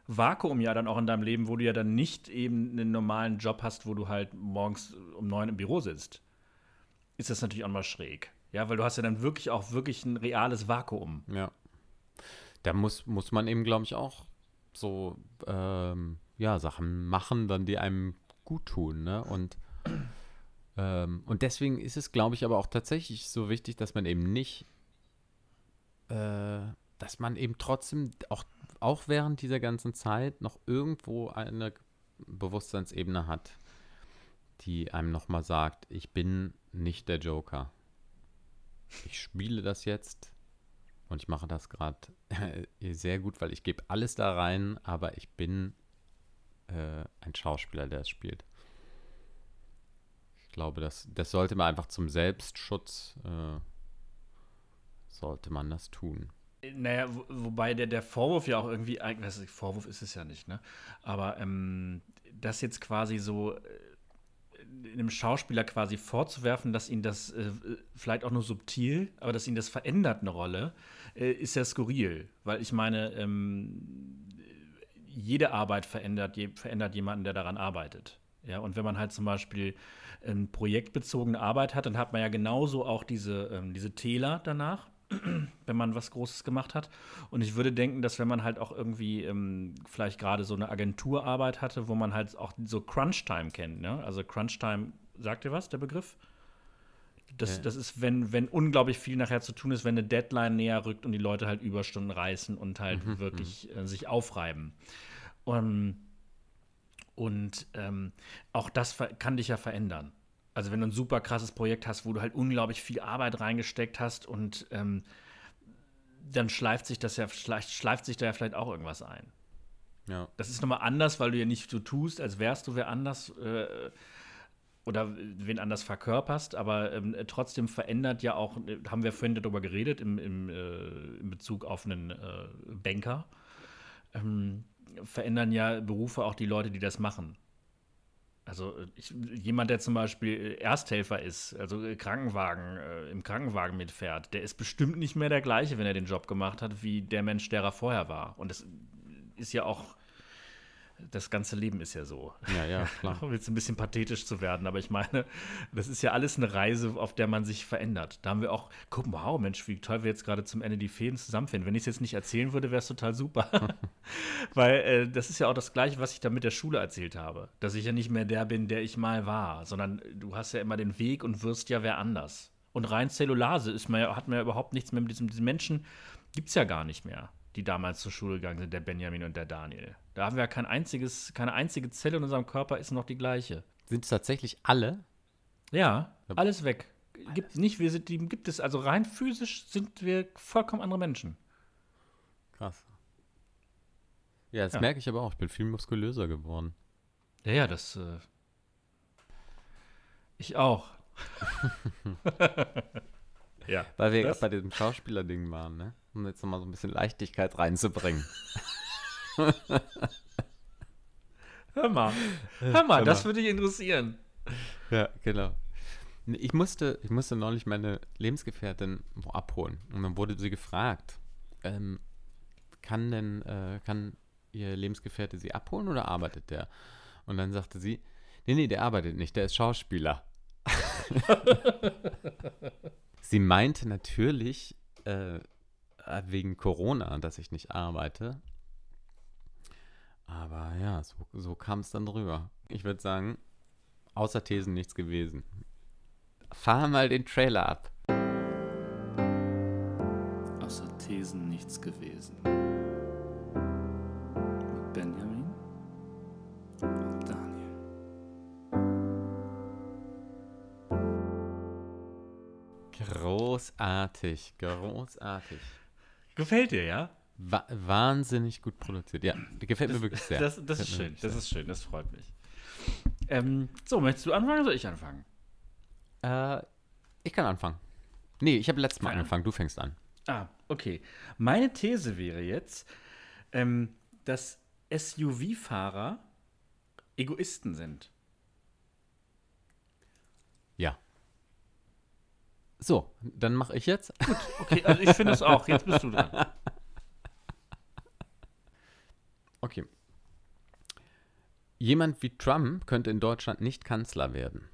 A: Vakuum ja dann auch in deinem Leben, wo du ja dann nicht eben einen normalen Job hast, wo du halt morgens um neun im Büro sitzt, ist das natürlich auch mal schräg. Ja, weil du hast ja dann wirklich auch wirklich ein reales Vakuum.
B: Ja. Da muss, muss man eben, glaube ich, auch so ähm, ja, Sachen machen, dann die einem gut tun, ne? Und, ähm, und deswegen ist es, glaube ich, aber auch tatsächlich so wichtig, dass man eben nicht, äh, dass man eben trotzdem auch auch während dieser ganzen Zeit noch irgendwo eine Bewusstseinsebene hat, die einem nochmal sagt, ich bin nicht der Joker. Ich spiele das jetzt und ich mache das gerade sehr gut, weil ich gebe alles da rein, aber ich bin äh, ein Schauspieler, der es spielt. Ich glaube, das, das sollte man einfach zum Selbstschutz, äh, sollte man das tun.
A: Naja, wo, wobei der, der Vorwurf ja auch irgendwie, eigentlich, Vorwurf ist es ja nicht, ne? Aber ähm, das jetzt quasi so äh, einem Schauspieler quasi vorzuwerfen, dass ihn das äh, vielleicht auch nur subtil, aber dass ihn das verändert eine Rolle, äh, ist ja skurril. Weil ich meine, ähm, jede Arbeit verändert, je, verändert jemanden, der daran arbeitet. Ja, und wenn man halt zum Beispiel eine projektbezogene Arbeit hat, dann hat man ja genauso auch diese, ähm, diese Täler danach wenn man was Großes gemacht hat. Und ich würde denken, dass wenn man halt auch irgendwie ähm, vielleicht gerade so eine Agenturarbeit hatte, wo man halt auch so Crunch-Time kennt, ne? Also Crunch-Time, sagt ihr was, der Begriff? Das, ja. das ist, wenn, wenn unglaublich viel nachher zu tun ist, wenn eine Deadline näher rückt und die Leute halt Überstunden reißen und halt mhm, wirklich mhm. äh, sich aufreiben. Und, Und ähm, auch das kann dich ja verändern. Also wenn du ein super krasses Projekt hast, wo du halt unglaublich viel Arbeit reingesteckt hast und ähm, dann schleift sich das ja, schleift, schleift sich da ja vielleicht auch irgendwas ein. Ja. Das ist nochmal anders, weil du ja nicht so tust, als wärst du wer anders äh, oder wen anders verkörperst, aber ähm, trotzdem verändert ja auch, haben wir vorhin darüber geredet, im, im, äh, in Bezug auf einen äh, Banker, ähm, verändern ja Berufe auch die Leute, die das machen. Also ich, jemand, der zum Beispiel Ersthelfer ist, also Krankenwagen, äh, im Krankenwagen mitfährt, der ist bestimmt nicht mehr der gleiche, wenn er den Job gemacht hat, wie der Mensch, der er vorher war. Und das ist ja auch das ganze Leben ist ja so.
B: Ja, ja, klar.
A: um jetzt ein bisschen pathetisch zu werden, aber ich meine, das ist ja alles eine Reise, auf der man sich verändert. Da haben wir auch, guck mal, wow, Mensch, wie toll wir jetzt gerade zum Ende die Fäden zusammenfinden. Wenn ich es jetzt nicht erzählen würde, wäre es total super. Weil äh, das ist ja auch das Gleiche, was ich da mit der Schule erzählt habe. Dass ich ja nicht mehr der bin, der ich mal war, sondern du hast ja immer den Weg und wirst ja wer anders. Und rein Zellulase ist man ja, hat man ja überhaupt nichts mehr mit diesem, diesen Menschen, gibt es ja gar nicht mehr die damals zur Schule gegangen sind, der Benjamin und der Daniel. Da haben wir ja kein einziges, keine einzige Zelle in unserem Körper ist noch die gleiche.
B: Sind es tatsächlich alle?
A: Ja, alles weg. Gibt nicht, wir sind, die gibt es, also rein physisch sind wir vollkommen andere Menschen.
B: Krass. Ja, das ja. merke ich aber auch. Ich bin viel muskulöser geworden.
A: Ja, ja, das. Äh, ich auch.
B: ja. Weil wir bei diesem Schauspieler-Ding waren, ne? Um jetzt nochmal so ein bisschen Leichtigkeit reinzubringen.
A: Hör mal, hör mal, das würde dich interessieren.
B: Ja, genau. Ich musste, ich musste neulich meine Lebensgefährtin abholen und dann wurde sie gefragt, ähm, kann denn, äh, kann ihr Lebensgefährte sie abholen oder arbeitet der? Und dann sagte sie, nee, nee, der arbeitet nicht, der ist Schauspieler. sie meinte natürlich, äh, wegen Corona, dass ich nicht arbeite. Aber ja, so, so kam es dann drüber. Ich würde sagen, außer Thesen nichts gewesen. Fahr mal den Trailer ab.
A: Außer Thesen nichts gewesen. Mit Benjamin und Daniel.
B: Großartig, großartig.
A: Gefällt dir, ja?
B: Wa wahnsinnig gut produziert. Ja, gefällt
A: das,
B: mir wirklich sehr.
A: Das, das ist schön, das ist schön, das freut mich. Ähm, so, möchtest du anfangen oder soll ich anfangen?
B: Äh, ich kann anfangen. Nee, ich habe letztes Mal Keine. angefangen, du fängst an.
A: Ah, okay. Meine These wäre jetzt, ähm, dass SUV-Fahrer Egoisten sind.
B: Ja. So, dann mache ich jetzt.
A: Gut, okay, also ich finde es auch. Jetzt bist du dran.
B: Okay. Jemand wie Trump könnte in Deutschland nicht Kanzler werden.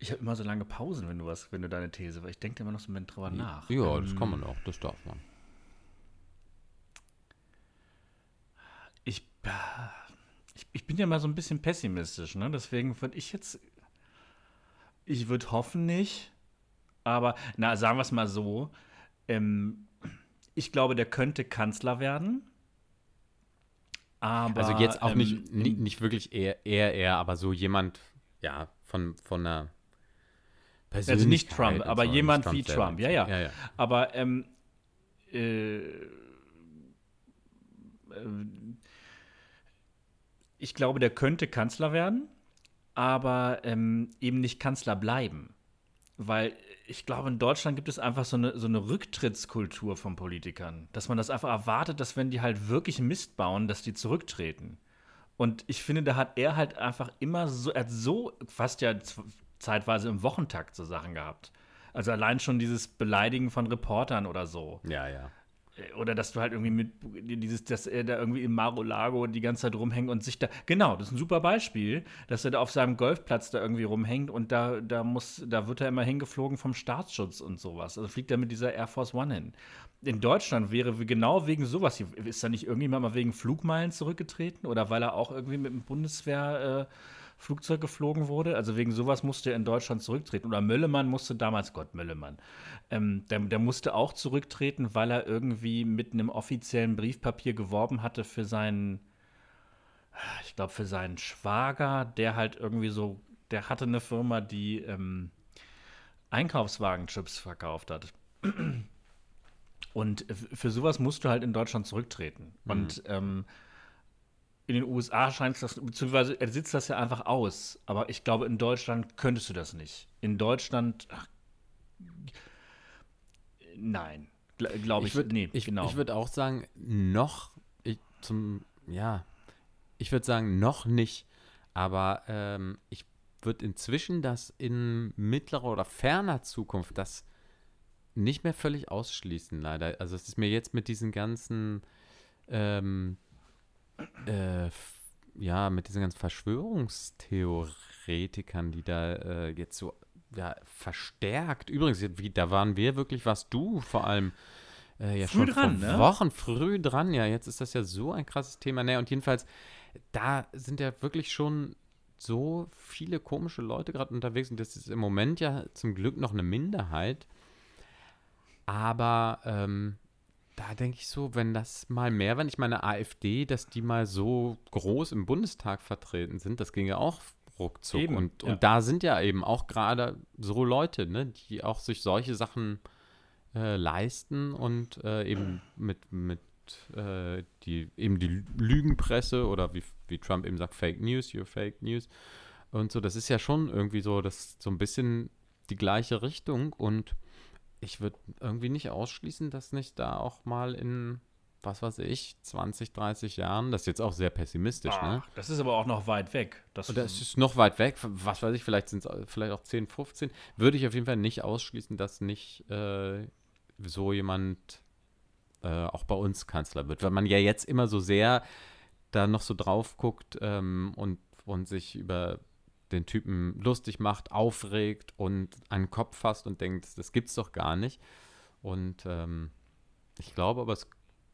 A: Ich habe immer so lange Pausen, wenn du was, wenn du deine These, weil ich denke immer noch so einen Moment drüber nach.
B: Ja, ähm, das kann man auch, das darf man.
A: Ich, ich, ich bin ja mal so ein bisschen pessimistisch, ne? Deswegen würde ich jetzt ich würde hoffen nicht. Aber, na, sagen wir es mal so. Ähm, ich glaube, der könnte Kanzler werden.
B: Aber, also jetzt auch ähm, nicht, nicht, wirklich eher, eher, eher, aber so jemand, ja, von, von einer
A: Persönlichkeit. Also nicht Trump, aber so, jemand Trump wie Trump, ja, ja, ja, ja. Aber ähm, äh, äh, ich glaube, der könnte Kanzler werden aber ähm, eben nicht Kanzler bleiben. Weil ich glaube, in Deutschland gibt es einfach so eine, so eine Rücktrittskultur von Politikern, dass man das einfach erwartet, dass wenn die halt wirklich Mist bauen, dass die zurücktreten. Und ich finde, da hat er halt einfach immer so, er hat so fast ja zeitweise im Wochentakt so Sachen gehabt. Also allein schon dieses Beleidigen von Reportern oder so.
B: Ja, ja.
A: Oder dass du halt irgendwie mit dieses, dass er da irgendwie im Mar-o-Lago die ganze Zeit rumhängt und sich da. Genau, das ist ein super Beispiel, dass er da auf seinem Golfplatz da irgendwie rumhängt und da, da muss, da wird er immer hingeflogen vom Staatsschutz und sowas. Also fliegt er mit dieser Air Force One hin. In Deutschland wäre genau wegen sowas, ist da nicht irgendjemand mal wegen Flugmeilen zurückgetreten oder weil er auch irgendwie mit dem Bundeswehr. Äh, Flugzeug geflogen wurde. Also wegen sowas musste er in Deutschland zurücktreten. Oder Möllemann musste damals, Gott, Möllemann, ähm, der, der musste auch zurücktreten, weil er irgendwie mit einem offiziellen Briefpapier geworben hatte für seinen, ich glaube, für seinen Schwager, der halt irgendwie so, der hatte eine Firma, die ähm, Einkaufswagenchips verkauft hat. Und für sowas musst du halt in Deutschland zurücktreten. Mhm. Und ähm, in den USA scheint es das, beziehungsweise er sitzt das ja einfach aus. Aber ich glaube, in Deutschland könntest du das nicht. In Deutschland, ach, nein, glaube ich,
B: ich würd, nee, ich, genau. Ich würde auch sagen, noch ich, zum, ja, ich würde sagen, noch nicht. Aber ähm, ich würde inzwischen das in mittlerer oder ferner Zukunft das nicht mehr völlig ausschließen, leider. Also es ist mir jetzt mit diesen ganzen, ähm, äh, ja, mit diesen ganzen Verschwörungstheoretikern, die da äh, jetzt so ja, verstärkt. Übrigens, wie, da waren wir wirklich, was du vor allem äh, ja früh schon dran, ne? Wochen früh dran. Ja, jetzt ist das ja so ein krasses Thema. Naja, und jedenfalls, da sind ja wirklich schon so viele komische Leute gerade unterwegs und das ist im Moment ja zum Glück noch eine Minderheit. Aber ähm, da denke ich so, wenn das mal mehr, wenn ich meine AfD, dass die mal so groß im Bundestag vertreten sind, das ging ja auch ruckzuck. Eben, und, ja. und da sind ja eben auch gerade so Leute, ne, die auch sich solche Sachen äh, leisten und äh, eben mit, mit äh, die, eben die Lügenpresse oder wie, wie Trump eben sagt, Fake News, you're Fake News. Und so, das ist ja schon irgendwie so, das so ein bisschen die gleiche Richtung und ich würde irgendwie nicht ausschließen, dass nicht da auch mal in, was weiß ich, 20, 30 Jahren, das ist jetzt auch sehr pessimistisch, ne? Ach, ne?
A: Das ist aber auch noch weit weg.
B: Das, das ist noch weit weg, was weiß ich, vielleicht sind es vielleicht auch 10, 15. Würde ich auf jeden Fall nicht ausschließen, dass nicht äh, so jemand äh, auch bei uns Kanzler wird, weil man ja jetzt immer so sehr da noch so drauf guckt ähm, und, und sich über den Typen lustig macht, aufregt und den Kopf fasst und denkt, das gibt's doch gar nicht. Und ähm, ich glaube, aber es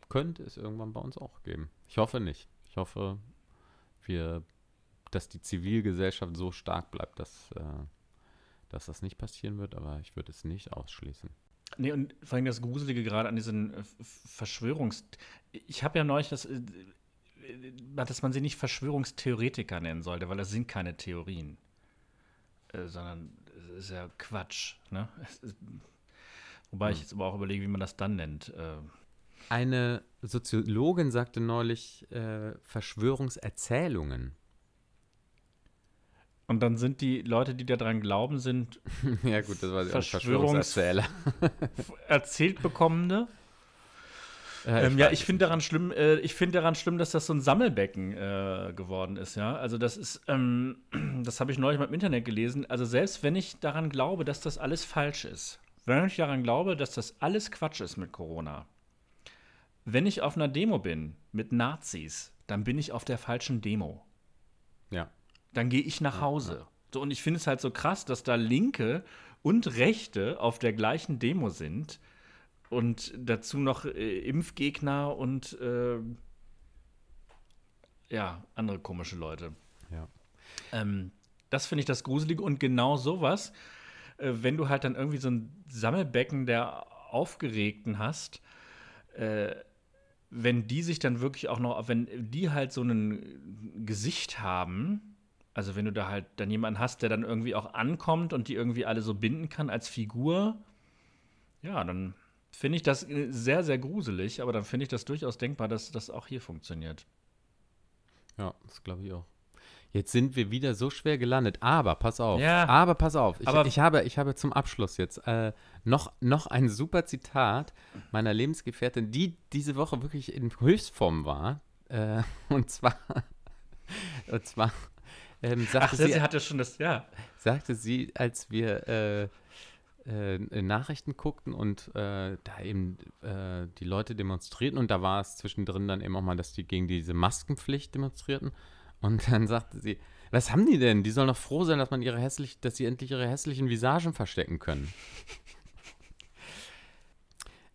B: könnte es irgendwann bei uns auch geben. Ich hoffe nicht. Ich hoffe, wir, dass die Zivilgesellschaft so stark bleibt, dass, äh, dass das nicht passieren wird, aber ich würde es nicht ausschließen.
A: Nee, und vor allem das Gruselige gerade an diesen äh, Verschwörungs... Ich habe ja neulich das äh, dass man sie nicht Verschwörungstheoretiker nennen sollte, weil das sind keine Theorien, äh, sondern es ist ja Quatsch. Ne? Ist, wobei hm. ich jetzt aber auch überlege, wie man das dann nennt. Äh.
B: Eine Soziologin sagte neulich äh, Verschwörungserzählungen.
A: Und dann sind die Leute, die daran glauben, sind
B: ja gut, das war
A: Verschwörungserzähler. erzählt bekommende. Äh, ähm, ja, ich finde daran schlimm, äh, ich finde daran schlimm, dass das so ein Sammelbecken äh, geworden ist, ja. Also das ist, ähm, das habe ich neulich mal im Internet gelesen. Also selbst wenn ich daran glaube, dass das alles falsch ist, wenn ich daran glaube, dass das alles Quatsch ist mit Corona, wenn ich auf einer Demo bin mit Nazis, dann bin ich auf der falschen Demo.
B: Ja.
A: Dann gehe ich nach Hause. So, und ich finde es halt so krass, dass da Linke und Rechte auf der gleichen Demo sind und dazu noch äh, Impfgegner und äh, ja, andere komische Leute.
B: Ja.
A: Ähm, das finde ich das Gruselige. Und genau sowas, äh, wenn du halt dann irgendwie so ein Sammelbecken der Aufgeregten hast, äh, wenn die sich dann wirklich auch noch, wenn die halt so ein Gesicht haben, also wenn du da halt dann jemanden hast, der dann irgendwie auch ankommt und die irgendwie alle so binden kann als Figur, ja, dann finde ich das äh, sehr, sehr gruselig, aber dann finde ich das durchaus denkbar, dass das auch hier funktioniert.
B: Ja, das glaube ich auch. Jetzt sind wir wieder so schwer gelandet, aber pass auf.
A: Ja,
B: aber pass auf. Ich, ich, habe, ich habe zum Abschluss jetzt äh, noch, noch ein super Zitat meiner Lebensgefährtin, die diese Woche wirklich in Höchstform war. Äh, und zwar, und zwar ähm, sagte Ach,
A: sie, sie hatte schon das, ja.
B: Sagte sie, als wir äh, äh, Nachrichten guckten und äh, da eben äh, die Leute demonstrierten und da war es zwischendrin dann eben auch mal, dass die gegen diese Maskenpflicht demonstrierten und dann sagte sie, was haben die denn? Die sollen doch froh sein, dass man ihre hässlich, dass sie endlich ihre hässlichen Visagen verstecken können.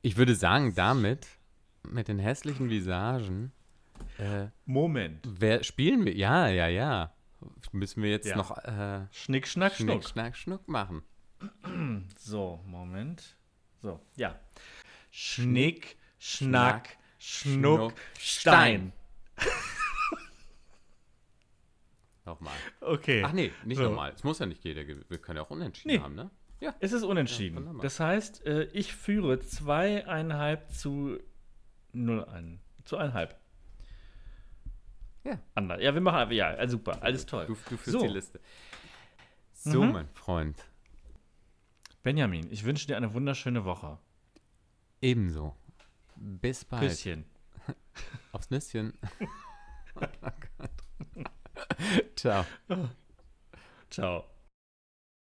B: ich würde sagen, damit, mit den hässlichen Visagen,
A: äh, Moment.
B: Wer spielen wir? Ja, ja, ja. müssen wir jetzt
A: Ja.
B: noch äh,
A: Schnick, schnack,
B: Schnick,
A: schnuck.
B: Schnack, Schnuck machen.
A: So, Moment. So, ja. Schnick, schnack, schnuck, Stein.
B: Nochmal.
A: Okay.
B: Ach nee, nicht
A: So.
B: nochmal. Es muss ja nicht jeder. Wir können ja auch unentschieden
A: Nee.
B: haben, ne? Ja.
A: Es ist unentschieden.
B: Ja,
A: das heißt, äh, ich führe zweieinhalb zu null ein. Zu einhalb.
B: Ja.
A: Ander. Ja, wir machen einfach, ja, super, alles toll.
B: Du, du führst
A: So.
B: die Liste. So,
A: Mhm.
B: mein Freund.
A: Benjamin, ich wünsche dir eine wunderschöne Woche.
B: Ebenso. Bis bald.
A: Küsschen.
B: Aufs Nüsschen. Oh Ciao.
A: Ciao.